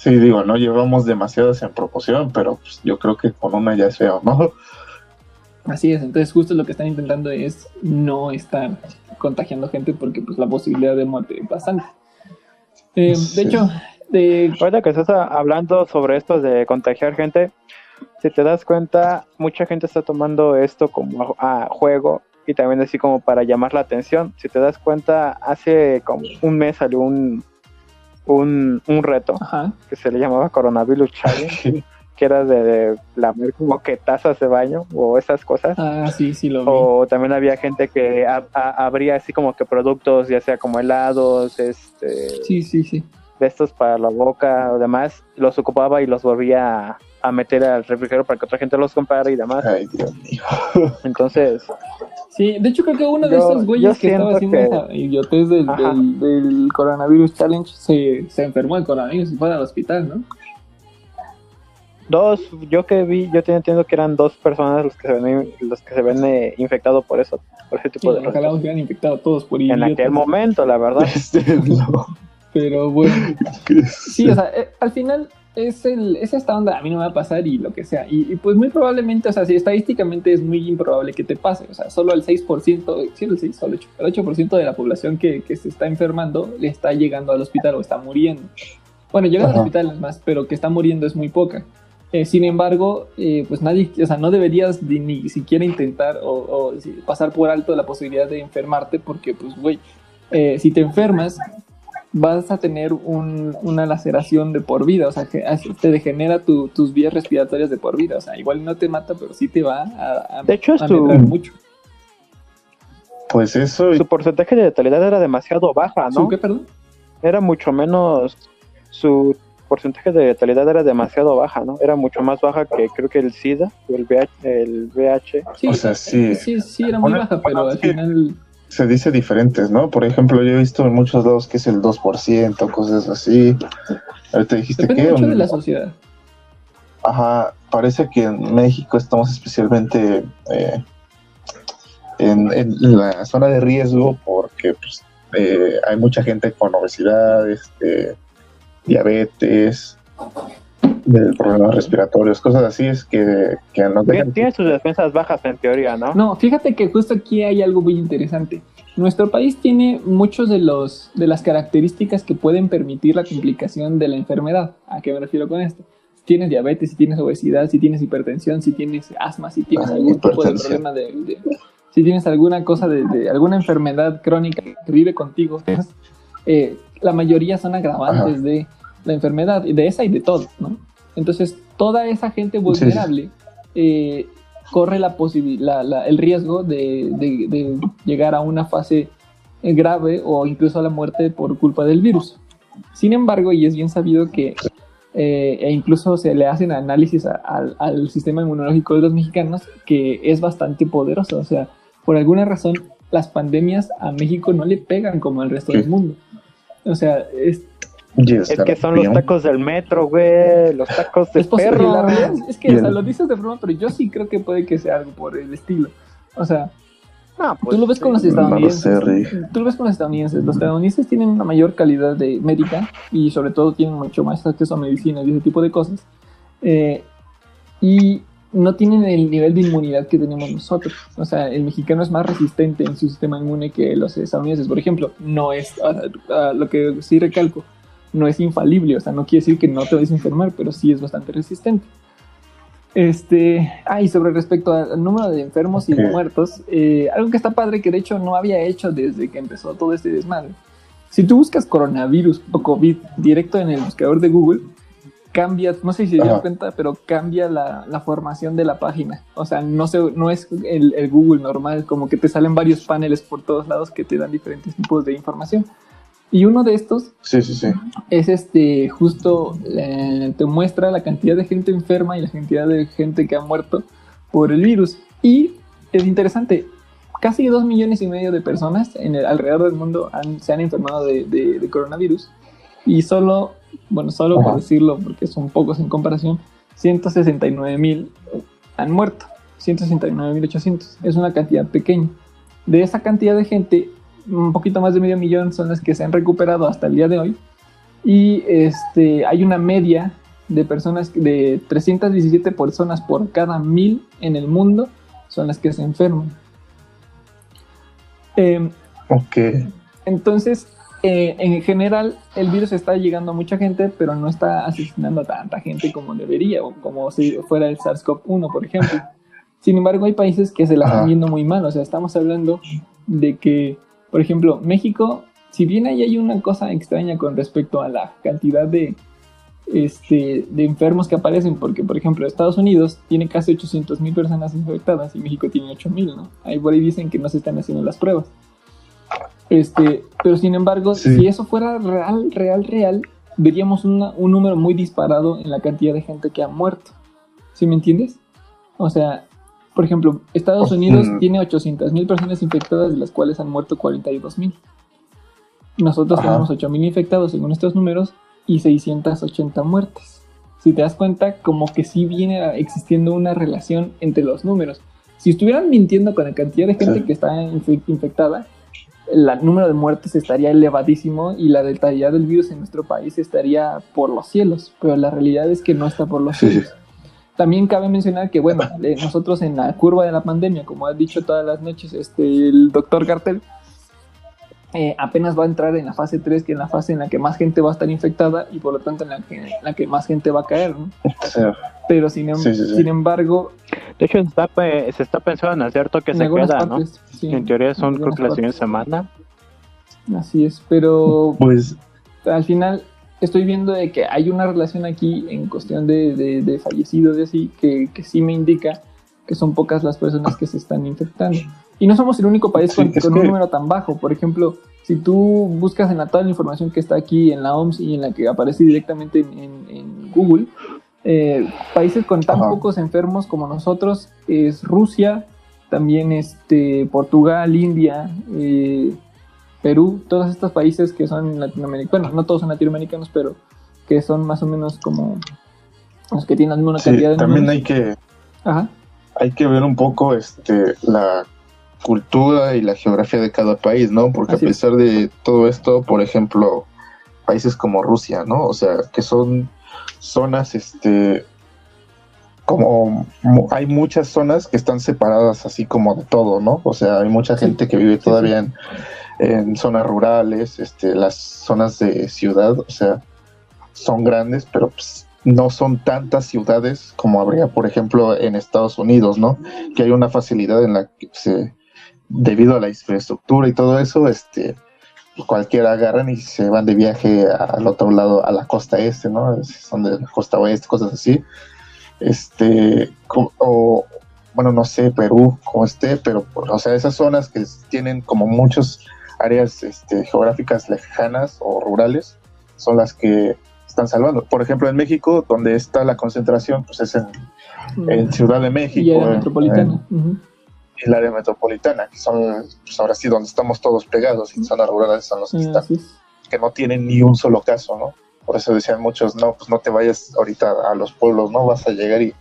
Sí, digo, no llevamos demasiadas en proporción, pero pues, yo creo que con una ya es feo, ¿no? Así es, entonces justo lo que están intentando es no estar contagiando gente porque pues la posibilidad de muerte es bastante. Eh, Sí. De hecho, de, Ahorita que estás a- hablando sobre esto de contagiar gente, si te das cuenta, mucha gente está tomando esto como a, a juego y también así como para llamar la atención. Si te das cuenta, hace como un mes salió un, un, un reto ajá, que se le llamaba Coronavirus Challenge, que era de, de lamer como que tazas de baño o esas cosas. ah, sí, sí lo vi. O también había gente que a- a- abría así como que productos, ya sea como helados, este, Sí, sí, sí. de estos para la boca o demás, los ocupaba y los volvía a, meter al refrigerador para que otra gente los comprara y demás. Ay, Dios mío. Entonces, Sí, de hecho creo que uno de Yo- esos güeyes que estaba haciendo que- esa idiotez del, del, del coronavirus challenge se, se enfermó el coronavirus y fue al hospital, ¿no? dos, yo que vi, yo te entiendo que eran dos personas los que se ven, los que se ven eh, infectados por eso, por ese Sí, tipo de ojalá hubieran infectado todos por En idiotas. aquel momento, la verdad. Este. Pero bueno, sí, o sea, eh, al final es, el, es esta onda, a mí no me va a pasar y lo que sea. Y, y, pues muy probablemente, o sea, si estadísticamente es muy improbable que te pase. O sea, solo el 6%, sí, el 6, solo el 8%, el 8% de la población que, que se está enfermando le está llegando al hospital o está muriendo. Bueno, llega al hospital es más, pero que está muriendo es muy poca. Eh, sin embargo, eh, pues nadie, o sea, no deberías ni, ni siquiera intentar o, o pasar por alto la posibilidad de enfermarte porque, pues, güey, eh, si te enfermas, vas a tener un- una laceración de por vida, o sea, que te degenera tu- tus vías respiratorias de por vida, o sea, igual no te mata, pero sí te va a, a, De hecho, a su- medrar mucho. Pues eso, Su porcentaje de letalidad era demasiado baja, ¿Su ¿no? qué, perdón? Era mucho menos, su porcentaje de letalidad era demasiado baja, ¿no? Era mucho más baja que creo que el SIDA o el VH, el VH. Sí, O sea, sí. sí, sí, era muy Bueno, baja, pero bueno, al final, se dice diferentes, ¿no? Por ejemplo, yo he visto en muchos lados que es el 2%, cosas así. Ahorita dijiste depende que... mucho de la sociedad. Ajá, parece que en México estamos especialmente eh, en, en la zona de riesgo porque pues, eh, hay mucha gente con obesidad, este, diabetes, de problemas respiratorios, cosas así, es que, que nos Tiene, sus defensas bajas en teoría, ¿no? No, fíjate que justo aquí hay algo muy interesante. Nuestro país tiene muchos de los de las características que pueden permitir la complicación de la enfermedad. ¿A qué me refiero con esto? Si tienes diabetes, si tienes obesidad, si tienes hipertensión, si tienes asma, si tienes Ah, algún tipo de problema de, de- si tienes alguna cosa de, de- alguna enfermedad crónica que vive contigo, eh, la mayoría son agravantes Ajá. de la enfermedad, de esa y de todo, ¿no? Entonces, toda esa gente vulnerable eh, corre la la- la- el riesgo de, de- de llegar a una fase grave o incluso a la muerte por culpa del virus. Sin embargo, y es bien sabido que, eh, e incluso se le hacen análisis a- al- al sistema inmunológico de los mexicanos, que es bastante poderoso. O sea, por alguna razón, las pandemias a México no le pegan como al resto del mundo. O sea, es, Es que son los tacos del metro, güey, los tacos de es posible. perro. La realidad es- es que Y o sea, lo dices de broma, pero yo sí creo que puede que sea algo por el estilo. O sea, No, pues, Tú lo ves con los sí. No lo estadounidenses. sé. Tú lo ves con los estadounidenses. Los estadounidenses tienen una mayor calidad de médica y sobre todo tienen mucho más acceso a medicina y ese tipo de cosas. Eh, y no tienen el nivel de inmunidad que tenemos nosotros. O sea, el mexicano es más resistente en su sistema inmune que los estadounidenses. Por ejemplo, no es, ah, ah, lo que sí recalco, no es infalible. O sea, no quiere decir que no te vayas a enfermar, pero sí es bastante resistente. Este, ah, y sobre respecto al número de enfermos y de muertos, eh, algo que está padre que de hecho no había hecho desde que empezó todo este desmadre. Si tú buscas coronavirus o COVID directo en el buscador de Google, cambia, no sé si se dieron cuenta, pero cambia la, la formación de la página. O sea, no, se, no es el, el Google normal, como que te salen varios paneles por todos lados que te dan diferentes tipos de información. Y uno de estos Sí, sí, sí. es este, justo eh, te muestra la cantidad de gente enferma y la cantidad de gente que ha muerto por el virus. Y es interesante, casi dos millones y medio de personas en el, alrededor del mundo han- se han enfermado de, de- de coronavirus y solo, bueno, solo por Ajá. decirlo porque son pocos en comparación, 169 mil han muerto, 169 mil 800, es una cantidad pequeña. De esa cantidad de gente, un poquito más de medio millón son las que se han recuperado hasta el día de hoy y este, hay una media de personas, de 317 personas por cada mil en el mundo son las que se enferman. Em, Ok. entonces, eh, en general, el virus está llegando a mucha gente, pero no está asesinando a tanta gente como debería, o como si fuera el SARS-CoV-1, por ejemplo. Sin embargo, hay países que se la están viendo muy mal. O sea, estamos hablando de que, por ejemplo, México, si bien ahí hay una cosa extraña con respecto a la cantidad de, este, de enfermos que aparecen, porque, por ejemplo, Estados Unidos tiene casi 800 mil personas infectadas y México tiene 8 mil, ¿no? Ahí por ahí dicen que no se están haciendo las pruebas. Este, pero sin embargo, Sí. si eso fuera real, real, real, veríamos una- un número muy disparado en la cantidad de gente que ha muerto. ¿Sí me entiendes? O sea, por ejemplo, Estados. Unidos tiene 800 mil personas infectadas, de las cuales han muerto 42 mil. Nosotros Ajá. tenemos 8 mil infectados según estos números y 680 muertes. Si te das cuenta, como que sí viene existiendo una relación entre los números. Si estuvieran mintiendo con la cantidad de gente Sí. que está infe- infectada, el número de muertes estaría elevadísimo y la letalidad del virus en nuestro país estaría por los cielos, pero la realidad es que no está por los sí. cielos. También cabe mencionar que, bueno, eh, nosotros en la curva de la pandemia, como ha dicho todas las noches este, el doctor Cartel, eh, apenas va a entrar en la fase 3, que es la fase en la que más gente va a estar infectada y por lo tanto en la que, en la que más gente va a caer, ¿no? Sí. Pero sin, em- Sí, sí, sí. sin embargo, De hecho, se está, pe- se está pensando en hacer toque en se algunas queda, ¿no? En teoría son en creo que la siguiente semana. Así es, pero Pues, al final estoy viendo de que hay una relación aquí en cuestión de, de- de fallecidos y así que, que sí me indica que son pocas las personas que se están infectando. Y no somos el único país Sí, con, un número tan bajo. Por ejemplo, si tú buscas en la, toda la información que está aquí en la OMS y en la que aparece directamente en, en- en Google, eh, países con tan Ajá. pocos enfermos como nosotros es Rusia, también este, Portugal, India, eh, Perú, todos estos países que son latinoamericanos, no todos son latinoamericanos, pero que son más o menos como los que tienen la misma sí, cantidad de también números. hay que, Ajá, hay que ver un poco este, la cultura y la geografía de cada país, ¿no? Porque Así a es. pesar de todo esto, por ejemplo, países como Rusia, ¿no? O sea, que son zonas, este, como hay muchas zonas que están separadas así como de todo, ¿no? O sea, hay mucha gente que vive todavía en, en zonas rurales, este, las zonas de ciudad, o sea, son grandes, pero pues, no son tantas ciudades como habría, por ejemplo, en Estados Unidos, ¿no? Que hay una facilidad en la que se, debido a la infraestructura y todo eso, este, cualquiera agarran y se van de viaje al otro lado, a la costa este, ¿no? Son de la costa oeste, cosas así. Este, o, bueno, no sé, Perú, como esté, pero, o sea, esas zonas que tienen como muchas áreas este, geográficas lejanas o rurales, son las que están salvando. Por ejemplo, en México, donde está la concentración, pues es en, en Ciudad de México, y área en- metropolitana. En el área metropolitana, que son, pues ahora sí, donde estamos todos pegados, y zonas rurales son los que están, que no tienen ni un solo caso, ¿no? Por eso decían muchos, no, pues no te vayas ahorita a los pueblos, ¿no? Vas a llegar y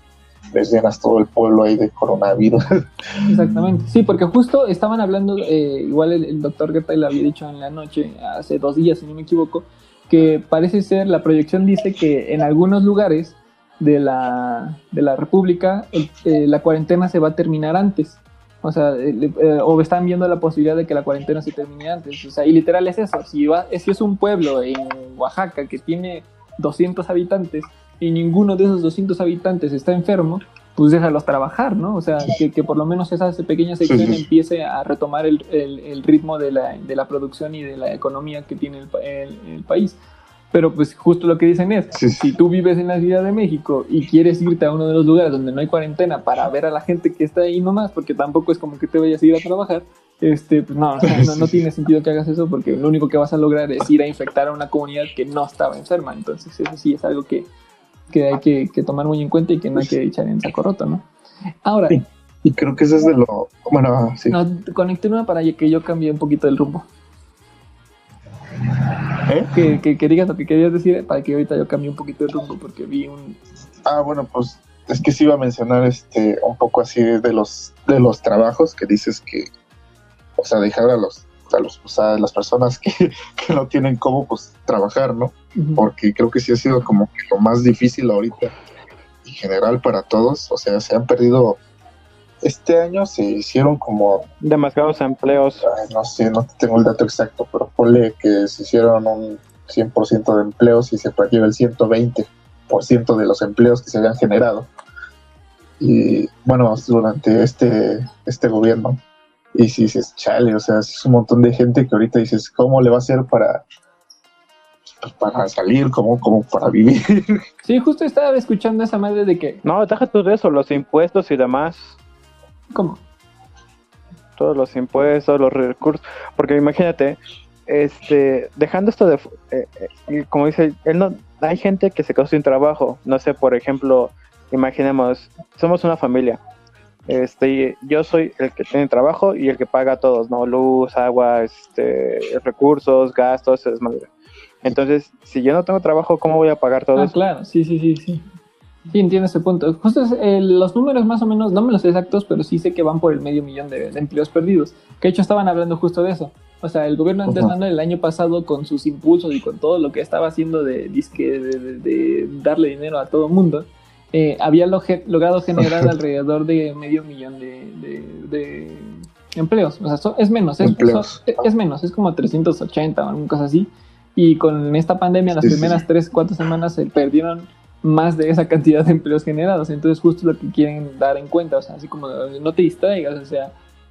les llenas todo el pueblo ahí de coronavirus. Exactamente. Sí, porque justo estaban hablando, eh, igual el, doctor Gertay lo había dicho en la noche, hace dos días, si no me equivoco, que parece ser, la proyección dice que en algunos lugares de la, de la República eh, la cuarentena se va a terminar antes. O sea, eh, o están viendo la posibilidad de que la cuarentena se termine antes. O sea, y literal es eso. Si, va, si es un pueblo en Oaxaca que tiene 200 habitantes y ninguno de esos 200 habitantes está enfermo, pues déjalos trabajar, ¿no? O sea, que, que por lo menos esa pequeña sección Sí, sí. empiece a retomar el, el- el ritmo de la, de la producción y de la economía que tiene el, pa- el- el país. Pero pues justo lo que dicen es, Sí, si tú vives en la Ciudad de México y quieres irte a uno de los lugares donde no hay cuarentena para ver a la gente que está ahí nomás, porque tampoco es como que te vayas a ir a trabajar, este, pues no, no, no tiene sentido que hagas eso porque lo único que vas a lograr es ir a infectar a una comunidad que no estaba enferma. Entonces eso sí es algo que, que hay que, que tomar muy en cuenta y que no hay que echar en saco roto, ¿no? Ahora, Sí. Y creo que eso es de lo. Bueno, sí. no, conecté una para que yo cambie un poquito el rumbo. ¿Eh? Que, que, que digas lo que querías decir para que ahorita yo cambie un poquito el rumbo porque vi un... Ah, bueno, pues es que sí iba a mencionar este un poco así de los de los trabajos que dices que, o sea, dejar a los a los o sea, las personas que, que no tienen cómo pues trabajar, ¿no? Porque creo que sí ha sido como que lo más difícil ahorita en general para todos, o sea, se han perdido este año se hicieron como Demasiados empleos. Ay, no sé, no tengo el dato exacto, pero ponle que se hicieron un 100% de empleos y se perdió el 120% de los empleos que se habían generado. Y bueno, durante este, este gobierno. Y si dices, chale, o sea, es un montón de gente que ahorita dices, ¿cómo le va a hacer para, pues, para salir, como, como para vivir? Sí, justo estaba escuchando esa madre de que... No, deja tú de eso, los impuestos y demás. ¿Cómo? Todos los impuestos, los recursos. Porque imagínate, este, dejando esto de. eh, eh, como dice, él no, hay gente que se quedó sin trabajo. No sé, por ejemplo, imaginemos, somos una familia. Este, yo soy el que tiene trabajo y el que paga a todos, ¿no? Luz, agua, este, recursos, gastos, es madre. Entonces, si yo no tengo trabajo, ¿cómo voy a pagar todo Ah, eso? claro, sí, sí, sí, sí. Sí, entiendo ese punto. Justo es, eh, los números más o menos, no me los sé exactos, pero sí sé que van por el medio millón de, de empleos perdidos. Que de hecho estaban hablando justo de eso. O sea, el gobierno Andrés Ujú. Manuel el año pasado con sus impulsos y con todo lo que estaba haciendo de, disque, de, de- de darle dinero a todo el mundo, eh, había logrado generar alrededor de medio millón de, de- de empleos. O sea, so- es menos, es, Empleos. so- es menos, es como 380 o alguna cosa así. Y con esta pandemia, las Sí, primeras sí. tres, cuatro semanas se perdieron más de esa cantidad de empleos generados. Entonces, justo lo que quieren dar en cuenta, o sea, así como eh, no te distraigas, o sea,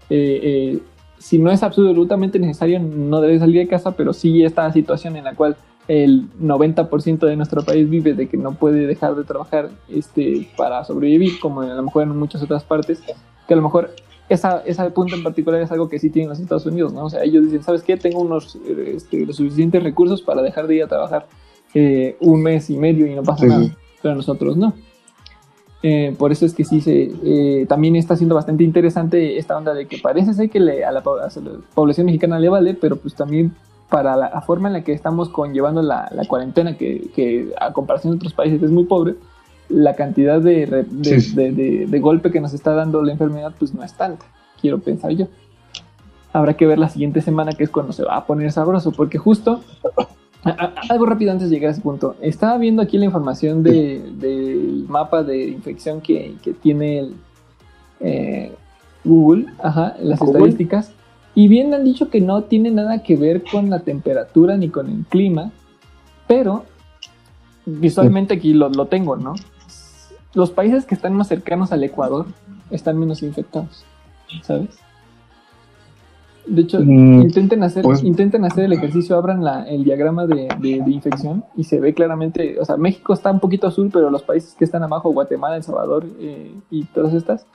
eh, eh, si no es absolutamente necesario, no debes salir de casa, pero sí esta situación en la cual el 90% de nuestro país vive de que no puede dejar de trabajar este, para sobrevivir, como a lo mejor en muchas otras partes, que a lo mejor esa, ese punto en particular es algo que sí tienen los Estados Unidos, ¿no? O sea, ellos dicen, ¿sabes qué? Tengo unos este, los suficientes recursos para dejar de ir a trabajar eh, un mes y medio y no pasa Sí, nada, pero nosotros no. Eh, por eso es que sí se eh, también está siendo bastante interesante esta onda de que parece ser que le- a, la, a la población mexicana le vale, pero pues también para la, la forma en la que estamos conllevando la, la cuarentena, que, que a comparación de otros países es muy pobre, la cantidad de, re- de, Sí, sí. de- de- de golpe que nos está dando la enfermedad pues no es tanta, quiero pensar yo. Habrá que ver la siguiente semana que es cuando se va a poner sabroso, porque justo a- a- algo rápido antes de llegar a ese punto. Estaba viendo aquí la información de- del mapa de infección que, que tiene el, eh, Google, ajá, las Google. estadísticas. Y bien han dicho que no tiene nada que ver con la temperatura ni con el clima, pero visualmente aquí lo, lo tengo, ¿no? Los países que están más cercanos al Ecuador están menos infectados, ¿sabes? De hecho, Mm, intenten hacer, pues- intenten hacer el ejercicio, abran la- el diagrama de, de- de infección y se ve claramente, o sea, México está un poquito azul, pero los países que están abajo, Guatemala, El Salvador eh, y todas estas,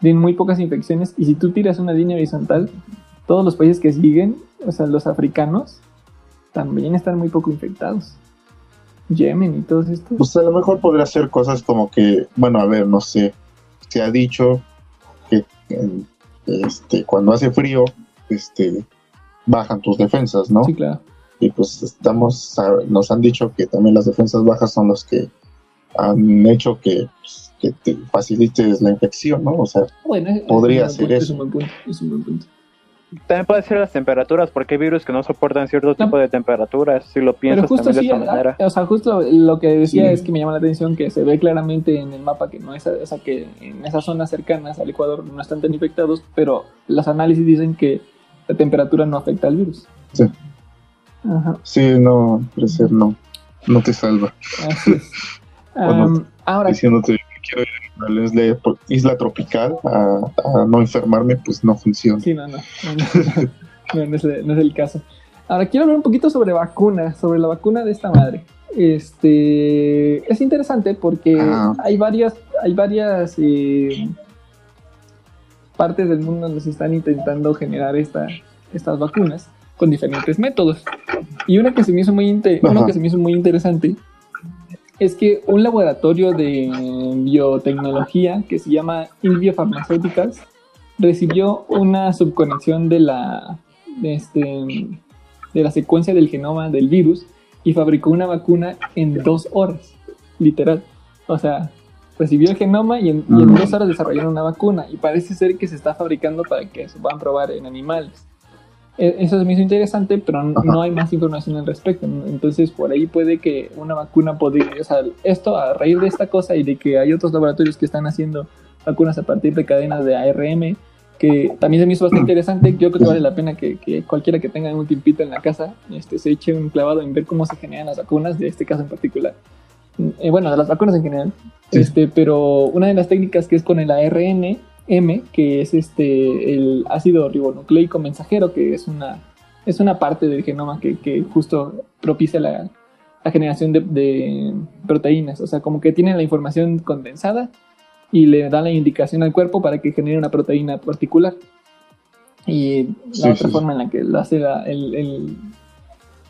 tienen muy pocas infecciones y si tú tiras una línea horizontal, todos los países que siguen, o sea, los africanos, también están muy poco infectados. Yemen y todos estos. Pues a lo mejor podría ser cosas como que, bueno, a ver, no sé, se ha dicho que este, cuando hace frío, este, bajan tus defensas, ¿no? Sí, claro. Y pues estamos, nos han dicho que también las defensas bajas son los que han hecho que, pues, que te facilites la infección, ¿no? O sea, Bueno, es- Podría es ser. Es un buen punto. Es un buen punto. También puede ser las temperaturas, porque hay virus que no soportan cierto No. tipo de temperaturas. Si lo Pero piensas justo también sí, de esa manera. o sea, justo lo que decía Sí. es que me llama la atención que se ve claramente en el mapa que no es, o sea, que en esas zonas cercanas al Ecuador no están tan infectados, pero los análisis dicen que la temperatura no afecta al virus. Sí. Ajá, sí, no, parecer no, no te salva. así es. Bueno, Am, ahora, Diciéndote que quiero ir una isla, tropical a, a no enfermarme, pues no funciona. sí, no, no, no, es, no es el caso. Ahora quiero hablar un poquito sobre vacunas, sobre la vacuna de esta madre. Este es interesante porque Ah. hay varias, hay varias eh, partes del mundo donde se están intentando generar esta, estas vacunas con diferentes métodos. Y una que se me hizo muy inte- uno que se me hizo muy interesante es que un laboratorio de biotecnología que se llama Invio Pharmaceuticals recibió una subconexión de la de, este, de la secuencia del genoma del virus y fabricó una vacuna en dos horas, literal. O sea, recibió el genoma y en, y en Mm. dos horas desarrollaron una vacuna y parece ser que se está fabricando para que se puedan probar en animales. E- Eso se me hizo interesante, pero n- Ajá. no hay más información al respecto. ¿no? Entonces, por ahí puede que una vacuna podría, o sea, esto a raíz de esta cosa y de que hay otros laboratorios que están haciendo vacunas a partir de cadenas de ARM, que también se me hizo bastante interesante. Yo creo que vale la pena que, que cualquiera que tenga un tiempito en la casa este, se eche un clavado en ver cómo se generan las vacunas, de este caso en particular. Eh, bueno, de las vacunas en general. Sí. Este, pero una de las técnicas que es con el ARN, M, que es este el ácido ribonucleico mensajero, que es una, es una parte del genoma que, que justo propicia la, la generación de, de proteínas. O sea, como que tiene la información condensada y le da la indicación al cuerpo para que genere una proteína particular. Y la Sí, otra sí, sí. forma en la que lo hace la- el, el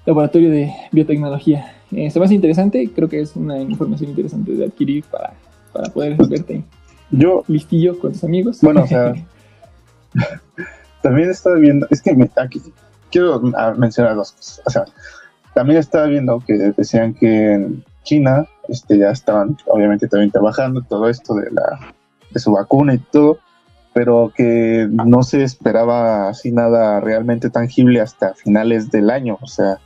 laboratorio de biotecnología. Eh, se me hace interesante, creo que es una información interesante de adquirir para, para poder verte Yo, listillo con tus amigos. Bueno, o sea, también estaba viendo, es que me- aquí quiero ah, mencionar dos cosas. O sea, también estaba viendo que decían que en China este, ya estaban, obviamente, también trabajando todo esto de, la, de su vacuna y todo, pero que no se esperaba así nada realmente tangible hasta finales del año, o sea,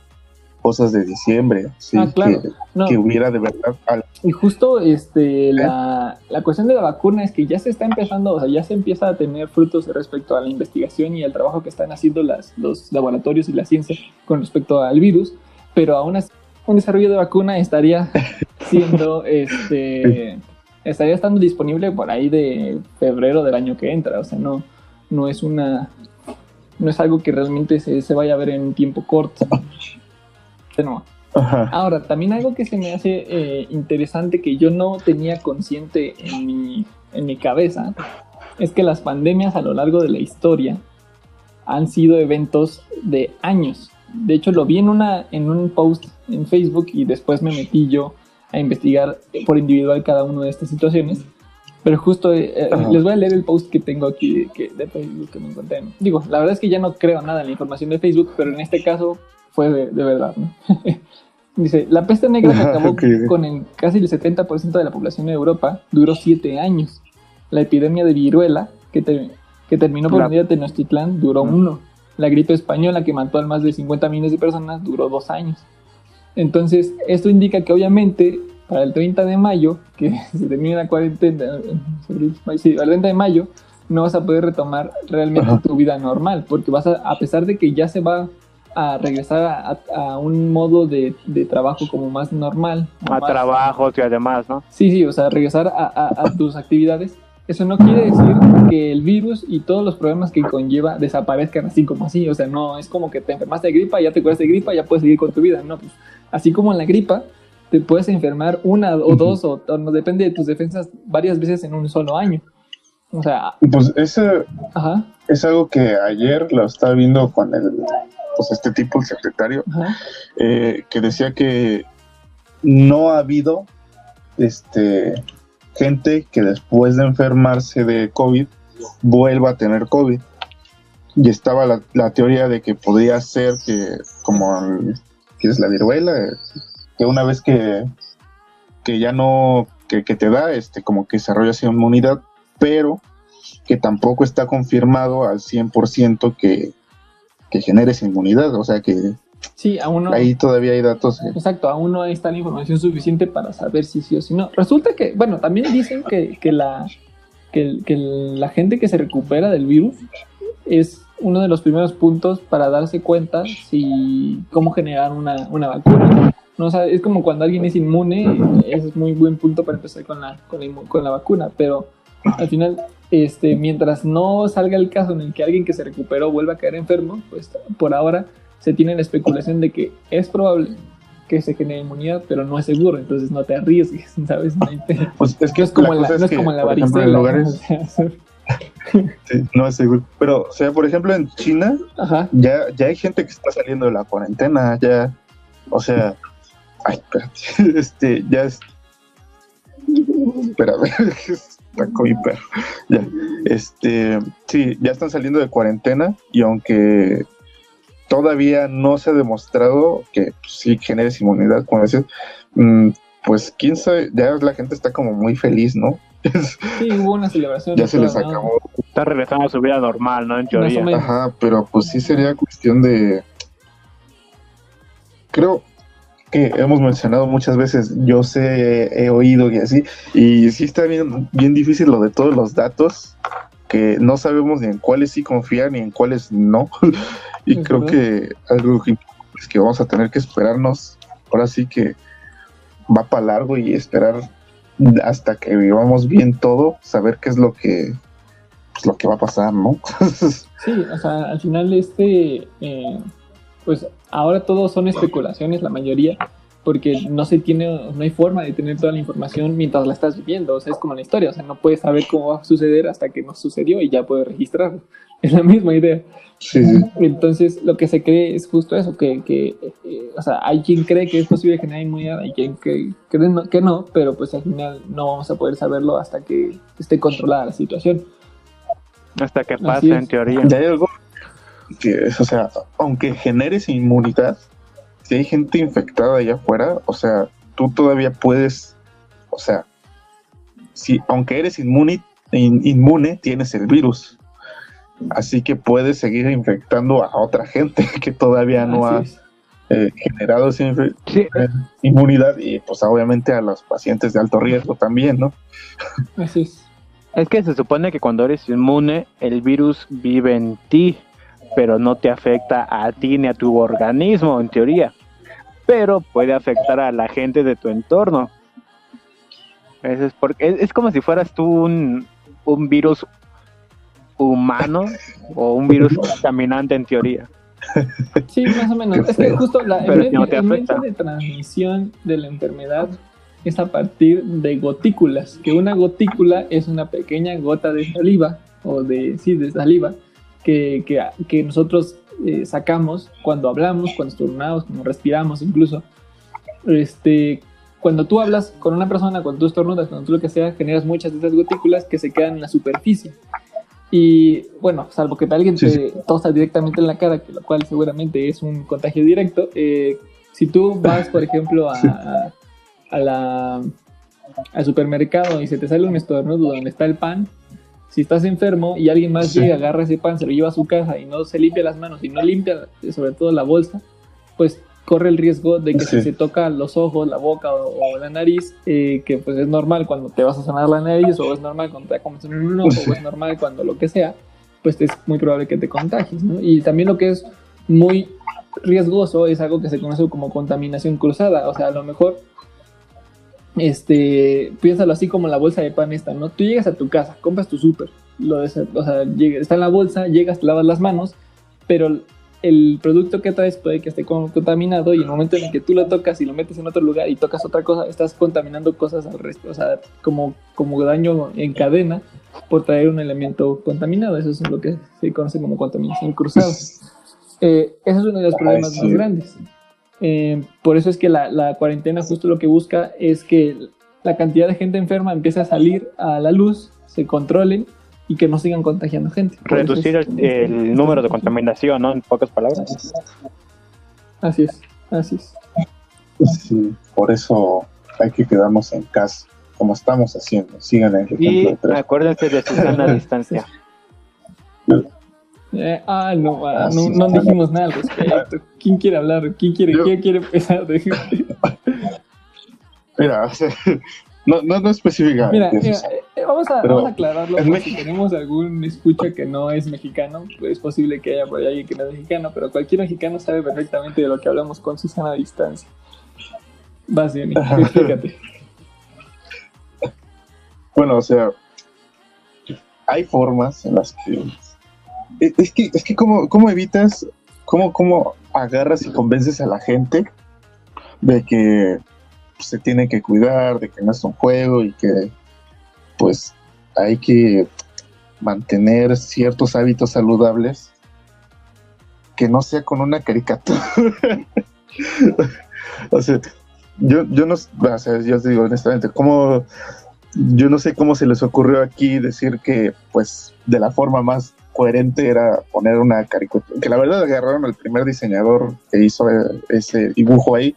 cosas de diciembre, sí, Ah, claro. que, No, que hubiera de verdad algo. y justo este, la, la cuestión de la vacuna es que ya se está empezando, o sea, ya se empieza a tener frutos respecto a la investigación y al trabajo que están haciendo las, los laboratorios y la ciencia con respecto al virus, pero aún así un desarrollo de vacuna estaría siendo, este, estaría estando disponible por ahí de febrero del año que entra, o sea, no, no es una, no es algo que realmente se, se vaya a ver en un tiempo corto. Nuevo. Ajá. Ahora, también algo que se me hace eh, interesante que yo no tenía consciente en mi, en mi cabeza es que las pandemias a lo largo de la historia han sido eventos de años. De hecho, lo vi en, una, en un post en Facebook y después me metí yo a investigar por individual cada una de estas situaciones. Pero justo eh, eh, les voy a leer el post que tengo aquí que- de Facebook que me encontré. Digo, la verdad es que ya no creo nada en la información de Facebook, pero en este caso fue de, de verdad. ¿no? Dice, la peste negra que acabó Ok. con el, casi el 70% de la población de Europa duró 7 años. La epidemia de viruela, que, te- que terminó por La- venir a Tenochtitlán, duró Mm. uno. La gripe española, que mató a más de 50 millones de personas, duró dos años. Entonces, esto indica que obviamente para el 30 de mayo, que se termine la cuarentena, eh, sí, el 30 de mayo, no vas a poder retomar realmente Ajá. tu vida normal, porque vas a, a pesar de que ya se va a regresar a, a- un modo de, de trabajo como más normal. A más- trabajos y además, ¿no? Sí, sí, o sea, regresar a, a- a tus actividades. Eso no quiere decir que el virus y todos los problemas que conlleva desaparezcan así como así. O sea, no es como que te enfermaste de gripa, ya te curas de gripa, ya puedes seguir con tu vida. No, pues así como en la gripa, te puedes enfermar una o dos, o, o no depende de tus defensas, varias veces en un solo año. O sea, Pues ese, ajá, es algo que ayer lo estaba viendo con el, pues este tipo, el secretario, eh, que decía que no ha habido este gente que después de enfermarse de COVID vuelva a tener COVID. Y estaba la, la teoría de que podría ser que, como el- que es la viruela, eh, que una vez que, que ya no, que, que te da, este, como que desarrollas inmunidad, pero que tampoco está confirmado al 100% que, que generes inmunidad. O sea que Sí, aún no. ahí todavía hay datos. eh, Exacto, aún no está la información suficiente para saber si sí o si no. Resulta que, bueno, también dicen que, que la, que, que la gente que se recupera del virus es uno de los primeros puntos para darse cuenta si cómo generar una, una vacuna. No, o sea, es como cuando alguien es inmune, ese es muy buen punto para empezar con la, con la, con la vacuna, pero al final, este, mientras no salga el caso en el que alguien que se recuperó vuelva a caer enfermo, pues por ahora se tiene la especulación de que es probable que se genere inmunidad, pero no es seguro, entonces no te arriesgues, ¿sabes? No, te- Pues es que no es como la la, no es que, como la ejemplo, varicela. lugares, sí, no es seguro. Pero, o sea, por ejemplo, en China Ajá. ya, ya hay gente que está saliendo de la cuarentena, ya, o sea, ay, espérate, este, ya es, espérame, con mi perro, ya, este, sí, ya están saliendo de cuarentena y aunque todavía no se ha demostrado que pues, sí generes inmunidad, como dices, mm, pues quién sabe, ya la gente está como muy feliz, ¿no? Sí, hubo una celebración. ya se les acabó Está regresando a su vida normal, ¿no? En teoría. Ajá, pero pues sí sería cuestión de. Creo que hemos mencionado muchas veces, yo sé, he oído y así, y sí está bien, bien difícil lo de todos los datos, que no sabemos ni en cuáles sí confiar ni en cuáles no. y creo que algo que, es que vamos a tener que esperarnos, ahora sí que va para largo y esperar hasta que vivamos bien todo, saber qué es lo que, pues, lo que va a pasar, ¿no? Sí, o sea, al final este, eh, pues ahora todo son especulaciones, la mayoría, porque no se tiene, no hay forma de tener toda la información mientras la estás viviendo, o sea, es como la historia, o sea, no puedes saber cómo va a suceder hasta que no sucedió y ya puedes registrarlo. Es la misma idea. sí, sí. Entonces, lo que se cree es justo eso, que, que eh, o sea, hay quien cree que es posible generar inmunidad, hay quien que cree no- que no, pero pues al final no vamos a poder saberlo hasta que esté controlada la situación. Hasta que pase, en teoría. Y hay algo que es, o sea, aunque generes inmunidad, si hay gente infectada allá afuera, o sea, tú todavía puedes, o sea, si aunque eres inmune, in- inmune tienes el virus. Así que puedes seguir infectando a otra gente que todavía no ha Así eh, generado esa Sí, inmunidad y pues obviamente a los pacientes de alto riesgo también, ¿no? Así es. es que se supone que cuando eres inmune, el virus vive en ti, pero no te afecta a ti ni a tu organismo, en teoría. Pero puede afectar a la gente de tu entorno. Eso es, porque, es, es como si fueras tú un, un virus humano o un virus caminante en teoría. Sí, más o menos. Es que justo la, el, no te el medio afecta. de transmisión de la enfermedad es a partir de gotículas, que una gotícula es una pequeña gota de saliva, o de, sí, de saliva, que, que, que nosotros eh, sacamos cuando hablamos, cuando estornudamos, cuando respiramos incluso. Este, cuando tú hablas con una persona, cuando tú estornudas, cuando tú lo que sea, generas muchas de esas gotículas que se quedan en la superficie. Y bueno, salvo que alguien Sí, te tosa directamente en la cara, que lo cual seguramente es un contagio directo. eh, si tú vas, por ejemplo, a, Sí. a la, al supermercado y se te sale un estornudo donde está el pan, si estás enfermo y alguien más Sí. llega, agarra ese pan, se lo lleva a su casa y no se limpia las manos y no limpia sobre todo la bolsa, pues corre el riesgo de que Sí. si se toca los ojos, la boca o, o la nariz, eh, que pues es normal cuando te vas a sonar la nariz o es normal cuando te va a en un ojo Sí. o es normal cuando lo que sea, pues es muy probable que te contagies, ¿no? Y también lo que es muy riesgoso es algo que se conoce como contaminación cruzada, o sea, a lo mejor este, piénsalo así como la bolsa de pan esta, ¿no? Tú llegas a tu casa, compras tu súper, lo des- o sea, llega- está en la bolsa, llegas, te lavas las manos, pero el producto que traes puede que esté con- contaminado y en el momento en el que tú lo tocas y lo metes en otro lugar y tocas otra cosa, estás contaminando cosas al resto, o sea, como, como daño en cadena por traer un elemento contaminado, eso es lo que se conoce como contaminación cruzada. Eh, ese es uno de los Ay, problemas sí. más grandes. Eh, por eso es que la, la cuarentena justo lo que busca es que la cantidad de gente enferma empiece a salir a la luz, se controlen y que no sigan contagiando gente. Por Reducir es- el, el número de contaminación, ¿no? En pocas palabras. Así es, así es. Sí, por eso hay que quedarnos en casa, como estamos haciendo. Sigan el ejemplo Y acuérdense de su sana distancia. Eh, ah, no, ah, Ah, no, dijimos nada al respecto. ¿Quién quiere hablar? ¿Quién quiere, Yo- quién quiere empezar? Mira, no, no, no especifica. Mira, eh, vamos, a, Pero vamos a aclararlo. en Si tenemos algún escucha que no es mexicano, pues es posible que haya por ahí alguien que no es mexicano, pero cualquier mexicano sabe perfectamente de lo que hablamos con Susana a distancia. Vas, Johnny, explícate. Bueno, o sea, hay formas en las que. Es es que, es que ¿cómo, cómo evitas, cómo, cómo agarras y convences a la gente de que pues, se tiene que cuidar, de que no es un juego y que pues hay que mantener ciertos hábitos saludables que no sea con una caricatura. o sea, yo, yo no, o sea, yo digo honestamente, ¿cómo, yo no sé cómo se les ocurrió aquí decir que, pues, de la forma más coherente era poner una caricatura, que la verdad agarraron al primer diseñador que hizo ese dibujo ahí,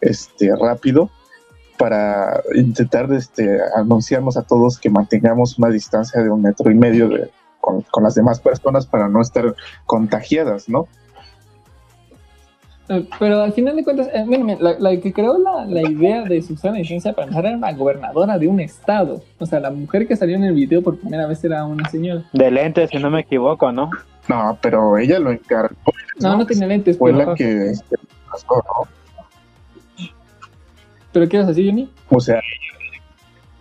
este, rápido, para intentar este, anunciarnos a todos que mantengamos una distancia de un metro y medio de, con, con las demás personas para no estar contagiadas, ¿no? Pero al final de cuentas, eh, mira, mira, la, la que creó la, la idea de Susana Licencia para empezar era una gobernadora de un estado. O sea, la mujer que salió en el video por primera vez era una señora. De lentes, si no me equivoco, ¿no? No, pero ella lo encargó. No, no, tenía lentes. Fue pero, la que este, pasó, ¿no? ¿Pero qué vas a decir, Johnny? O sea,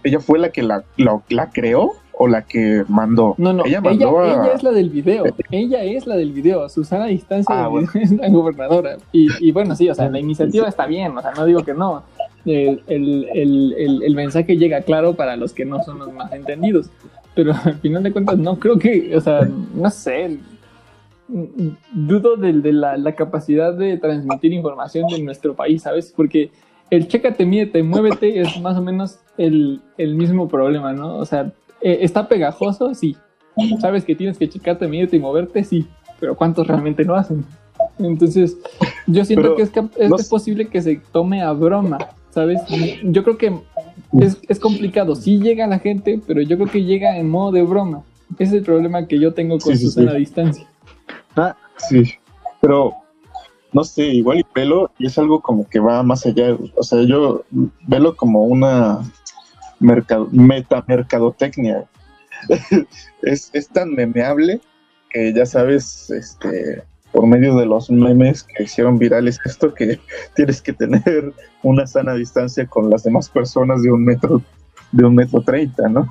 ella fue la que la, la, la creó o la que mandó. No, no, ella ella, mandó a- ella es la del video. Ella es la del video. Susana Distancia Ah, bueno. es la gobernadora. Y, y bueno, sí, o sea, la iniciativa está bien. O sea, no digo que no. El, el, el, el, el mensaje llega claro para los que no son los más entendidos. Pero al final de cuentas, no creo que, o sea, no sé. Dudo de, de la, la capacidad de transmitir información de nuestro país, ¿sabes? Porque el chécate, mídete, muévete es más o menos el, el mismo problema, ¿no? O sea, eh, ¿está pegajoso? Sí. ¿Sabes que tienes que checarte, mídete y moverte? Sí. Pero ¿cuántos realmente lo hacen? Entonces, yo siento Pero, que es, no posible que se tome a broma, ¿sabes? Yo creo que es, es complicado. Sí llega la gente, pero yo creo que llega en modo de broma. Ese es el problema que yo tengo con Sí, sí, Susana sí. a distancia. Sí, pero no sé, igual y pelo y es algo como que va más allá. O sea, yo velo como una mercado, metamercadotecnia. es, es tan memeable que ya sabes, este, por medio de los memes que hicieron virales esto, que tienes que tener una sana distancia con las demás personas de un metro, de un metro treinta, ¿no?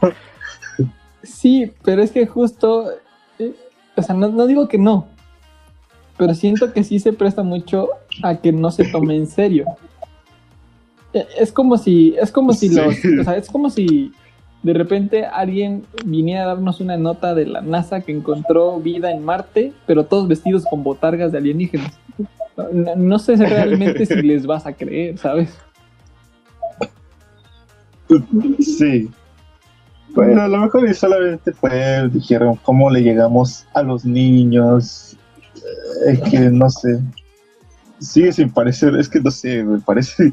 Sí, pero es que justo, eh, o sea, no, no digo que no, pero siento que sí se presta mucho a que no se tome en serio. Es como si, es como si Sí. los, o sea, es como si de repente alguien viniera a darnos una nota de la NASA que encontró vida en Marte, pero todos vestidos con botargas de alienígenas. No, no sé realmente si les vas a creer, ¿sabes? Sí. Bueno, a lo mejor y solamente fue, dijeron, ¿cómo le llegamos a los niños? Eh, Es que no sé. Sigue sin parecer, es que no sé, me parece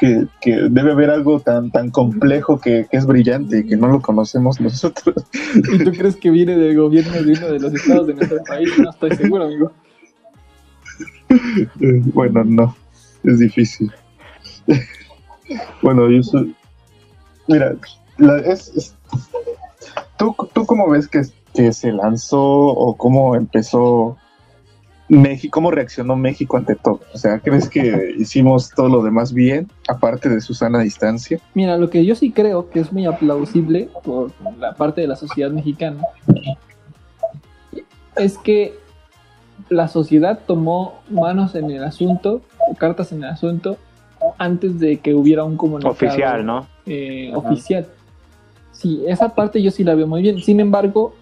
que, que debe haber algo tan, tan complejo que, que es brillante y que no lo conocemos nosotros. ¿Y tú crees que viene del gobierno de uno de los estados de nuestro país? No estoy seguro, amigo. Eh, Bueno, no, es difícil. bueno, yo soy... Mira, la- es, es- ¿tú, ¿tú cómo ves que, que se lanzó o cómo empezó México, cómo reaccionó México ante todo? O sea, ¿crees que hicimos todo lo demás bien, aparte de Susana Distancia? Mira, lo que yo sí creo que es muy aplausible por la parte de la sociedad mexicana es que la sociedad tomó manos en el asunto, o cartas en el asunto, antes de que hubiera un comunicado Oficial, ¿no? eh, oficial. Sí, esa parte yo sí la veo muy bien. Sin embargo,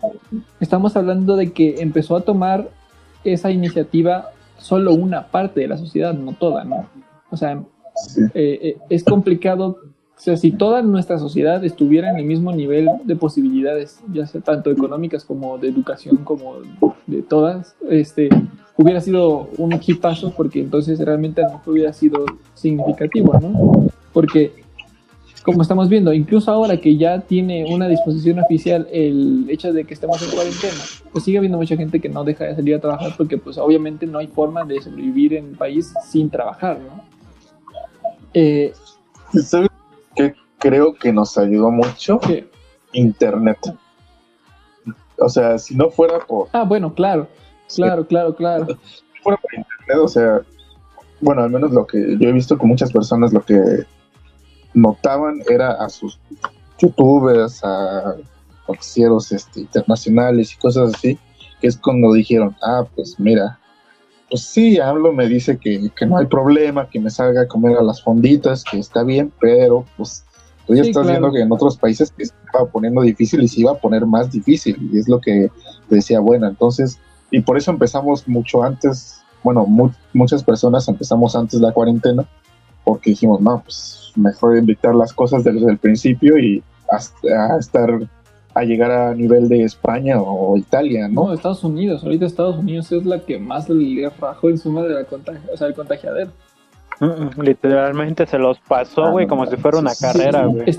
estamos hablando de que empezó a tomar esa iniciativa solo una parte de la sociedad, no toda, ¿no? O sea, Sí. eh, eh, es complicado. O sea, si toda nuestra sociedad estuviera en el mismo nivel de posibilidades, ya sea tanto económicas como de educación, como de todas, este, hubiera sido un equipazo, porque entonces realmente a lo mejor hubiera sido significativo, ¿no? Porque, como estamos viendo, incluso ahora que ya tiene una disposición oficial el hecho de que estemos en cuarentena, pues sigue habiendo mucha gente que no deja de salir a trabajar porque, pues, obviamente no hay forma de sobrevivir en el país sin trabajar, ¿no? Eh, ¿Sabes qué creo que nos ayudó mucho? Internet. O sea, si no fuera por ah, bueno, claro, claro, claro, claro. fuera por internet, o sea, bueno, al menos lo que yo he visto con muchas personas, lo que notaban era a sus youtubers, a noticieros este, internacionales y cosas así, que es cuando dijeron, ah, pues mira, pues sí, hablo, me dice que, que no hay problema, que me salga a comer a las fonditas, que está bien, pero pues tú ya Sí, estás claro. viendo que en otros países se estaba poniendo difícil y se iba a poner más difícil, y es lo que decía, bueno, entonces, y por eso empezamos mucho antes, bueno, mu- muchas personas empezamos antes la cuarentena, porque dijimos, no, pues mejor invitar las cosas desde el principio y hasta a estar, a llegar a nivel de España o Italia, No, ¿no? Estados Unidos, ahorita Estados Unidos es la que más le rajó encima de la contagi o sea, el contagiadero. Mm, mm, Literalmente se los pasó, Ah, güey, no como si fuera una Sí, carrera, sí. güey.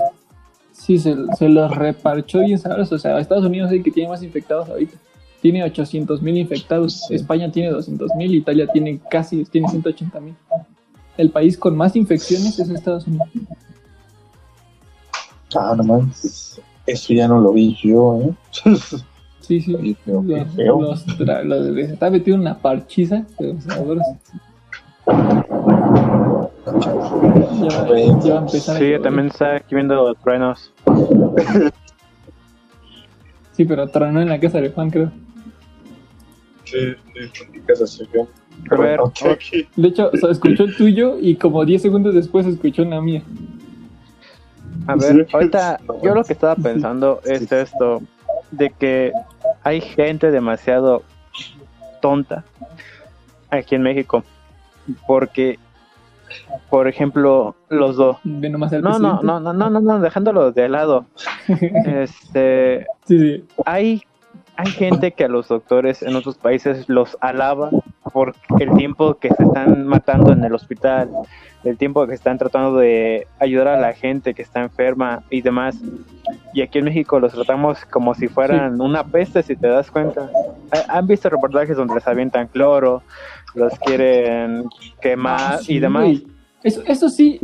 Sí, se, se los reparchó bien sabes, o sea, Estados Unidos es el que tiene más infectados ahorita. Tiene 800 mil infectados, Sí. España tiene 200 mil, Italia tiene casi, tiene 180 mil. El país con más infecciones es Estados Unidos. Ah, no mames. Eso ya no lo vi yo, ¿eh? Sí, sí. Qué feo. los los- está metido una parchiza, pero. Ya ya va a empezar a Sí, llover. también está aquí viendo los truenos. Sí, pero tronó en la casa de Juan, creo. Sí, sí, en mi casa soy yo. A ver. De hecho, o sea, escuchó el tuyo y como 10 segundos después escuchó la mía. A ver, ahorita yo lo que estaba pensando es esto, de que hay gente demasiado tonta aquí en México, porque, por ejemplo, los dos... No, no, no, no, no, no, no, dejándolo de lado. Este, Sí, sí. hay, hay gente que a los doctores en otros países los alaba por el tiempo que se están matando en el hospital, el tiempo que están tratando de ayudar a la gente que está enferma y demás. Y aquí en México los tratamos como si fueran una peste, si te das cuenta. Ha- ¿Han visto reportajes donde les avientan cloro, los quieren quemar Ah, Sí, y demás? Eso, eso sí,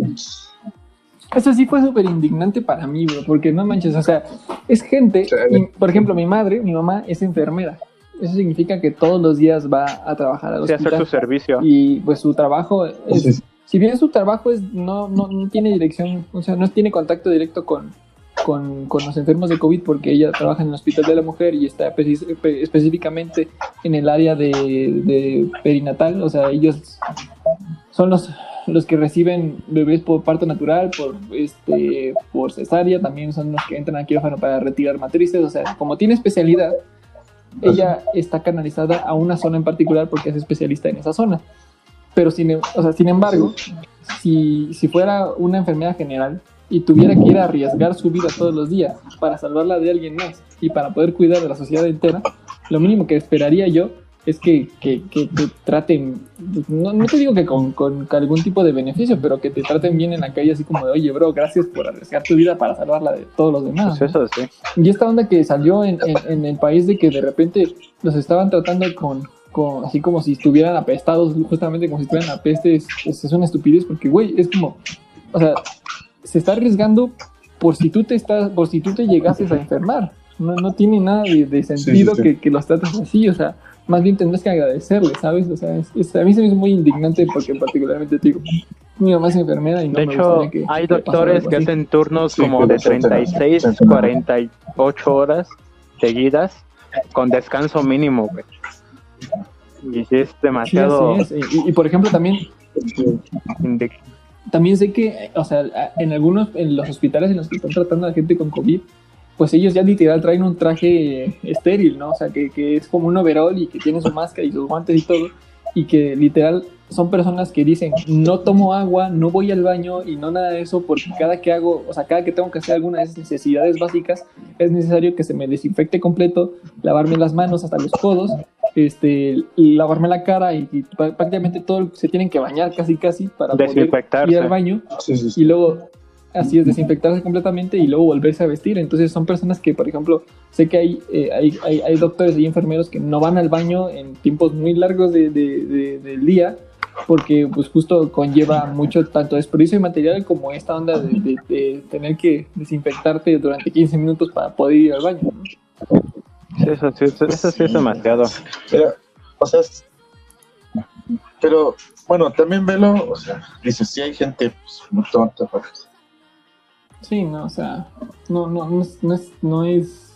eso sí fue súper indignante para mí, bro, porque no manches, o sea, es gente, Sí. y, por ejemplo, mi madre, mi mamá es enfermera. Eso significa que todos los días va a trabajar al Sí, hacer hospital. su servicio. y pues su trabajo es, Sí, sí. si bien su trabajo es no, no, no tiene dirección, o sea, no tiene contacto directo con, con, con los enfermos de COVID porque ella trabaja en el Hospital de la Mujer y está específicamente en el área de, de perinatal, o sea, ellos son los, los que reciben bebés por parto natural, por, este, por cesárea, también son los que entran a quirófano para retirar matrices, o sea, como tiene especialidad, ella está canalizada a una zona en particular porque es especialista en esa zona. Pero sin, em- o sea, sin embargo, si, si fuera una enfermedad general y tuviera que ir a arriesgar su vida todos los días para salvarla de alguien más y para poder cuidar de la sociedad entera, lo mínimo que esperaría yo es que, que, que te traten, no, no te digo que con, con algún tipo de beneficio, pero que te traten bien en la calle así como de, oye, bro, gracias por arriesgar tu vida para salvarla de todos los demás. Pues eso sí. Y esta onda que salió en, en- en el país de que de repente los estaban tratando con, con- así como si estuvieran apestados, justamente como si estuvieran a peste, es, es- es una estupidez porque, güey, es como, o sea, se está arriesgando por si tú te estás, por si tú te llegases a enfermar. No, no tiene nada de, de sentido sí. Que, que los trates así, o sea, más bien tendrás que agradecerle, ¿sabes? O sea, es- es- a mí se me hizo muy indignante porque particularmente te digo, mi mamá es enfermera y no De me hecho, gustaría que hay que doctores que hacen turnos Sí, como de los hacen- 36, hacen- 48 horas seguidas con descanso mínimo, güey. Y sí es demasiado es. Y, y, por ejemplo, también también sé que, o sea, en algunos, en los hospitales en los que están tratando a la gente con COVID, pues ellos ya literal traen un traje estéril, ¿no? O sea, que, que es como un overall y que tiene su máscara y sus guantes y todo, y que literal son personas que dicen, no tomo agua, no voy al baño y no nada de eso, porque cada que hago, o sea, cada que tengo que hacer alguna de esas necesidades básicas, es necesario que se me desinfecte completo, lavarme las manos hasta los codos, este, lavarme la cara y, y prá- prácticamente todo se tienen que bañar casi casi para poder desinfectarse. ir al baño Sí, sí, sí. y luego así es desinfectarse completamente y luego volverse a vestir entonces son personas que por ejemplo sé que hay eh, hay, hay, hay doctores y enfermeros que no van al baño en tiempos muy largos de, de- de- del día porque pues justo conlleva mucho tanto desperdicio de material como esta onda de, de- de tener que desinfectarte durante 15 minutos para poder ir al baño ¿no? Sí, eso, sí, eso, eso sí es demasiado. Pero, o sea, es- pero bueno, también velo, o sea, dices, sí hay gente pues, muy tonta, pero Sí, no, o sea, no, no, no es, no es, no es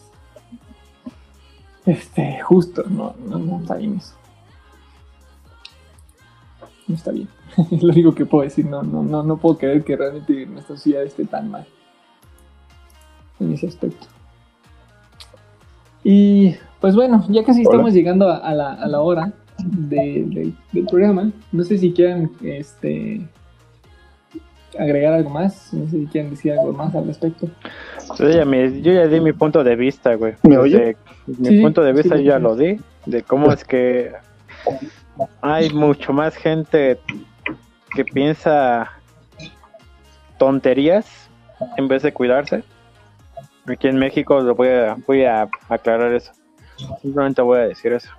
este, justo, no, no, no está bien eso. no está bien. es lo único que puedo decir. No, no, no, no puedo creer que realmente nuestra sociedad esté tan mal en ese aspecto. Y pues bueno, ya casi Hola. estamos llegando a, a la, a la hora de- del- del programa. No sé si quieren este, agregar algo más. No sé si quieren decir algo más al respecto. Yo ya, me- yo ya di mi punto de vista, güey. ¿Me oye? Desde- Mi Sí, punto de vista sí, yo ya sí. lo di, de cómo es que hay mucho más gente que piensa tonterías en vez de cuidarse. Aquí en México lo voy a, voy a aclarar eso. Simplemente voy a decir eso.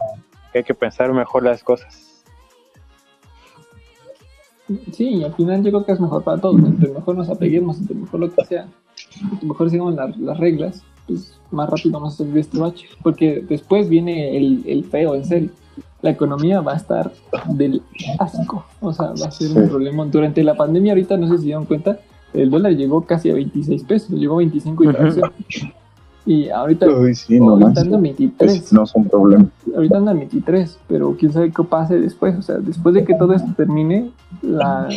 Que hay que pensar mejor las cosas. Sí, y al final yo creo que es mejor para todos. Entre mejor nos apeguemos, entre mejor lo que sea, entre mejor sigamos la- las reglas, pues más rápido vamos a salir de este bache. Porque después viene el, el feo, en serio. La economía va a estar del asco. O sea, va a ser un problema. Durante la pandemia, ahorita no sé si dieron cuenta, el dólar llegó casi a 26 pesos, llegó a 25 y. Y ahorita, Uy, sí, no ahorita anda en 23 Es- no es un problema. ahorita anda en 23, pero quién sabe qué pase después. O sea, después de que todo esto termine, la,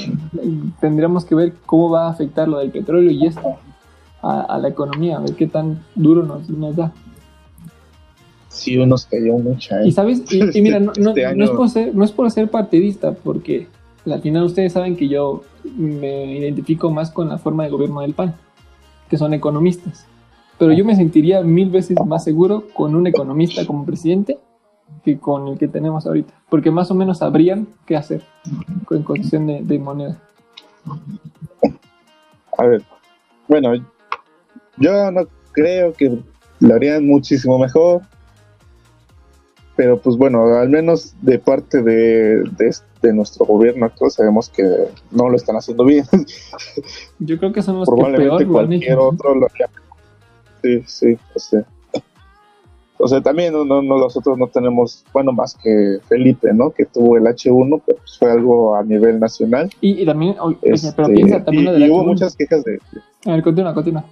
tendríamos que ver cómo va a afectar lo del petróleo y esto a, a la economía, a ver qué tan duro nos, nos da. Sí, nos cayó mucha. Y ¿eh? sabes, y, y mira, no, no- Este no es por ser, no es por ser partidista, porque al final ustedes saben que yo me identifico más con la forma de gobierno del PAN, que son economistas. Pero yo me sentiría mil veces más seguro con un economista como presidente que con el que tenemos ahorita, porque más o menos sabrían qué hacer en cuestión de, de moneda. A ver, bueno, yo no creo que lo harían muchísimo mejor. Pero pues bueno, al menos de parte de, de, de nuestro gobierno actual sabemos que no lo están haciendo bien. Yo creo que son los que Probablemente peor lo han cualquier otro lo haría. Sí, sí, o sea. O sea, también no, no, no, nosotros no tenemos, bueno, más que Felipe, ¿no? Que tuvo el H1, pero pues fue algo a nivel nacional. Y, y también, Este, pero piensa también y, lo y hubo H1. muchas quejas de, A ver, continúa, continúa.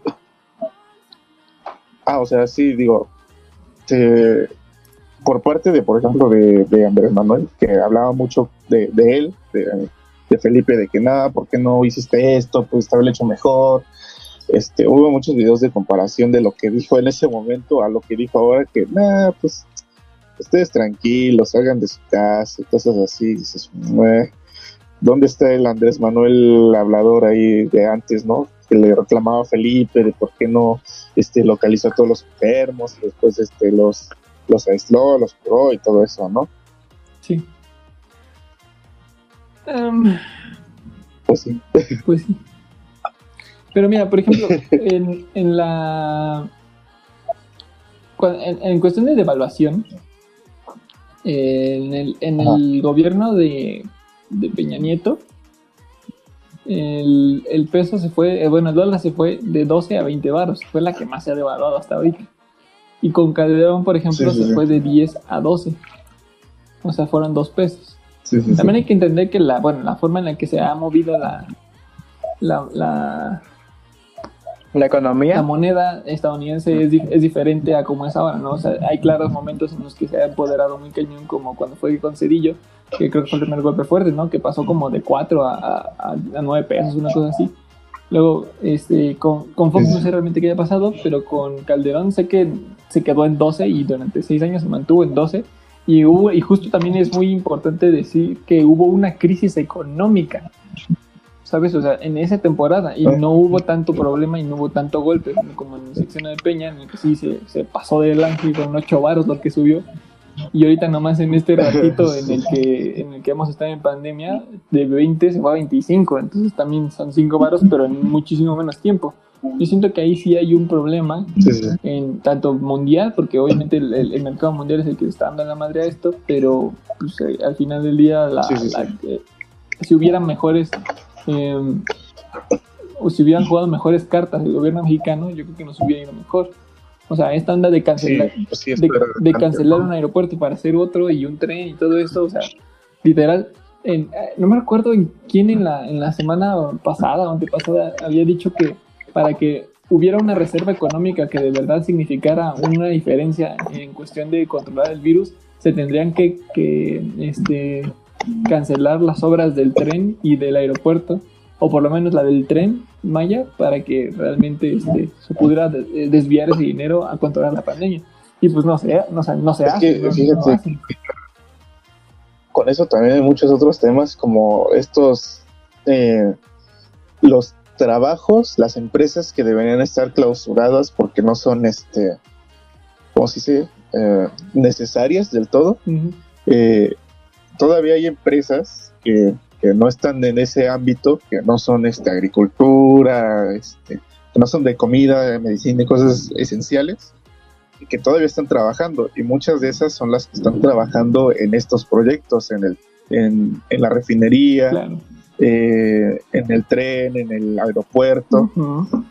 Ah, o sea, sí, digo, se- por parte de, por ejemplo, de, de Andrés Manuel, que hablaba mucho de, de él, de, de Felipe, de que nada, ¿por qué no hiciste esto? Pues estaba hecho mejor. Este, hubo muchos videos de comparación de lo que dijo en ese momento a lo que dijo ahora, que nada, pues ustedes tranquilos, salgan de su casa y cosas así. Dices. ¿dónde está el Andrés Manuel hablador ahí de antes, no? Que le reclamaba a Felipe de por qué no este, localizó a todos los enfermos y después este, los, los aisló, los curó y todo eso, ¿no? Sí. Em, Pues sí. Pues sí. Pero mira, por ejemplo, en, en la. En, en cuestión de devaluación, en el, en el gobierno de, de Peña Nieto, el, el peso se fue, eh, bueno, el dólar se fue de 12 a 20 baros, fue la que más se ha devaluado hasta ahorita. Y con Calderón, por ejemplo, Sí, sí, se sí. fue de 10 a 12. O sea, fueron dos pesos. También hay que entender que la, bueno, la forma en la que se ha movido la, la, la, La la economía. moneda estadounidense es, es diferente a como es ahora, ¿no? O sea, hay claros momentos en los que se ha empoderado muy cañón, como cuando fue con Cedillo, que creo que fue el primer golpe fuerte, ¿no? Que pasó como de 4 a, a, a 9 pesos, una cosa así. Luego, este, con, con Fox no sé realmente qué haya pasado, pero con Calderón sé que se quedó en 12 y durante 6 años se mantuvo en 12. Y, hubo, y justo también es muy importante decir que hubo una crisis económica, ¿sabes? O sea, en esa temporada y Ah. no hubo tanto problema y no hubo tanto golpe como en la sección de Peña, en el que sí se, se pasó de lanza y fueron 8 varos lo que subió. Y ahorita nomás en este ratito en el que en el que hemos estado en pandemia, de 20 se va a 25, entonces también son 5 varos, pero en muchísimo menos tiempo. Yo siento que ahí sí hay un problema Sí, sí. en tanto mundial, porque obviamente el, el- el mercado mundial es el que está dando la madre a esto, pero pues, eh, al final del día, la, Sí, la- eh, si hubieran mejores, eh, o si hubieran jugado mejores cartas el gobierno mexicano, yo creo que nos hubiera ido mejor. O sea, esta onda de Sí, cancelar, pues sí, de, de cancelar un aeropuerto para hacer otro y un tren y todo esto, o sea, literal, en- no me recuerdo en quién en la, en la semana pasada o antepasada había dicho que para que hubiera una reserva económica que de verdad significara una diferencia en cuestión de controlar el virus, se tendrían que, que este, cancelar las obras del tren y del aeropuerto, o por lo menos la del tren Maya, para que realmente este, se pudiera de- desviar ese dinero a controlar la pandemia. Y pues no se, no, se- no se hace. que, no- no fíjate, hacen. con eso también hay muchos otros temas como estos, eh, los trabajos, las empresas que deberían estar clausuradas porque no son, este, ¿cómo se dice? Eh, necesarias del todo. Eh, todavía hay empresas que, que no están en ese ámbito, que no son este, agricultura, este, que no son de comida, de medicina y cosas esenciales, y que todavía están trabajando. Y muchas de esas son las que están trabajando en estos proyectos, en, el, en, en la refinería, Claro. eh, en el tren, en el aeropuerto.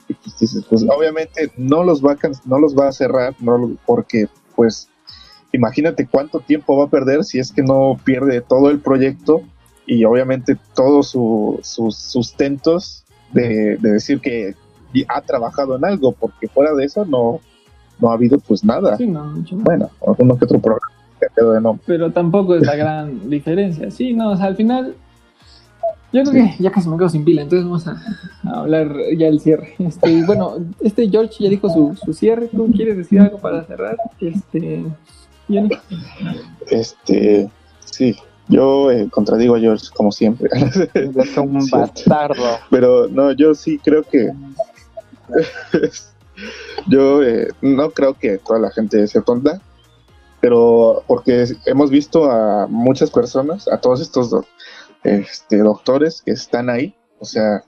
Y pues dices, pues obviamente no los va a, no los va a cerrar, no, porque pues imagínate cuánto tiempo va a perder si es que no pierde todo el proyecto y obviamente todos su- sus sustentos de, de decir que ha trabajado en algo, porque fuera de eso no, no ha habido pues nada. Sí, no. Bueno, alguno que otro programa que quedó de nombre. pero tampoco es la gran diferencia. Sí, no, o sea, al final, yo creo que ya casi me quedo sin pila, entonces vamos a, a hablar ya el cierre. Este, bueno, este George ya dijo su, su cierre, ¿tú quieres decir algo para cerrar? Este? Este, sí, yo eh, contradigo a George como siempre. Es un bastardo. Pero no, yo sí creo que. yo eh, no creo que toda la gente sea tonta, pero porque hemos visto a muchas personas, a todos estos do- este, doctores que están ahí, o sea,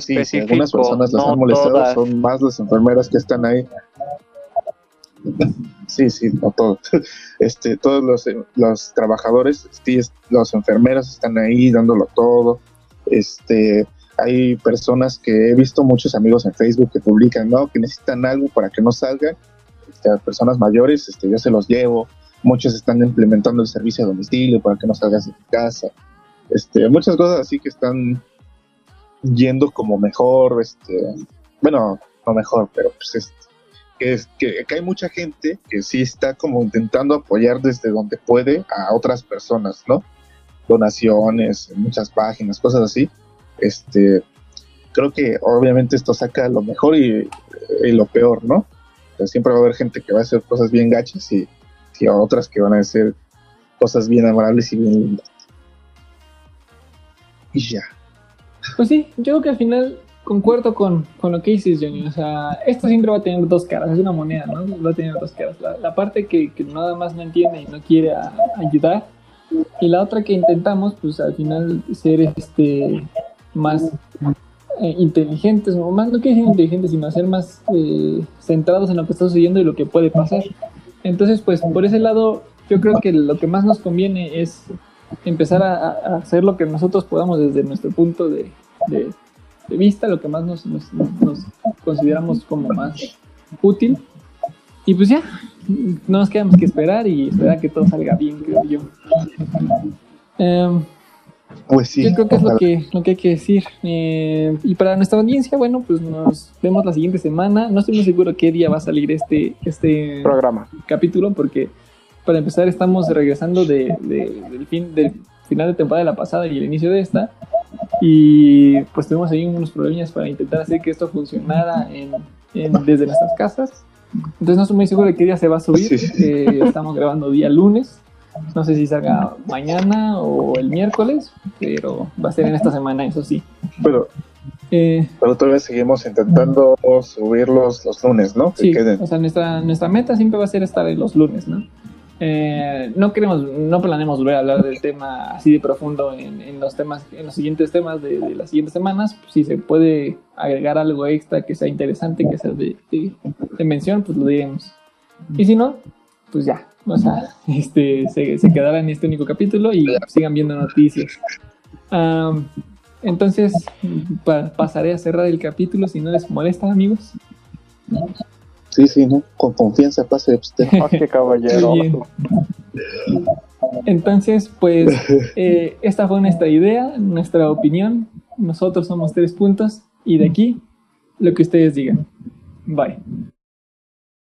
sí, si algunas personas las no han molestado, todas. son más las enfermeras que están ahí. Sí, sí, no todos. Este, todos los, los trabajadores, sí, los enfermeros están ahí dándolo todo. Este, hay personas que he visto muchos amigos en Facebook que publican, ¿no? Que necesitan algo para que no salgan. Este, personas mayores, este, yo se los llevo. Muchos están implementando el servicio a domicilio para que no salgas de casa. Este, muchas cosas así que están yendo como mejor, este, bueno, no mejor, pero pues este, que, es, que, hay mucha gente que sí está como intentando apoyar desde donde puede a otras personas, ¿no? Donaciones, muchas páginas, cosas así. Este, creo que obviamente esto saca lo mejor y, lo peor, ¿no? O sea, siempre va a haber gente que va a hacer cosas bien gachas y, y otras que van a hacer cosas bien amables y bien lindas. Y ya. Pues sí, yo creo que al final concuerdo con, con lo que dices, Johnny. O sea, esto siempre va a tener dos caras, es una moneda, ¿no? Va a tener dos caras. La, parte que, nada más no entiende y no quiere ayudar, y la otra que intentamos, pues al final ser este más eh, inteligentes, más no que decir inteligentes, sino ser más eh, centrados en lo que está sucediendo y lo que puede pasar. Entonces, pues por ese lado, yo creo que lo que más nos conviene es empezar a, hacer lo que nosotros podamos desde nuestro punto de- de vista, lo que más nos, nos- nos consideramos como más útil. Y pues ya, no nos queda más que esperar y esperar que todo salga bien, creo yo. Em, Pues sí. yo creo que es lo que, lo que hay que decir. Eh, y para nuestra audiencia, bueno, pues nos vemos la siguiente semana. No estoy muy seguro qué día va a salir este, este Programa. capítulo, porque para empezar estamos regresando de, de- del, fin, del final de temporada de la pasada y el inicio de esta. Y pues tuvimos ahí unos problemas para intentar hacer que esto funcionara en- en- desde nuestras casas. Entonces no estoy muy seguro de qué día se va a subir. Sí. Eh, estamos grabando día lunes. No sé si salga mañana o el miércoles, pero va a ser en esta semana, eso sí. Pero, Eh, pero todavía seguimos intentando subirlos los lunes, ¿no? Que Sí, queden. o sea, nuestra, nuestra meta siempre va a ser estar en los lunes, ¿no? Eh, no queremos, no planeamos volver a hablar del tema así de profundo en, los temas, en los siguientes temas de, las siguientes semanas. Si se puede agregar algo extra que sea interesante, que sea de, de- de mención, pues lo diremos. Y si no, pues ya, o sea, este, se, se quedará en este único capítulo y sigan viendo noticias. Entonces, pa- pasaré a cerrar el capítulo si no les molesta, amigos. Sí, sí, ¿no? Con confianza pase usted. Oh, qué caballero. Bien. Entonces, pues, eh, esta fue nuestra idea, nuestra opinión. Nosotros somos tres puntos y de aquí lo que ustedes digan. Bye.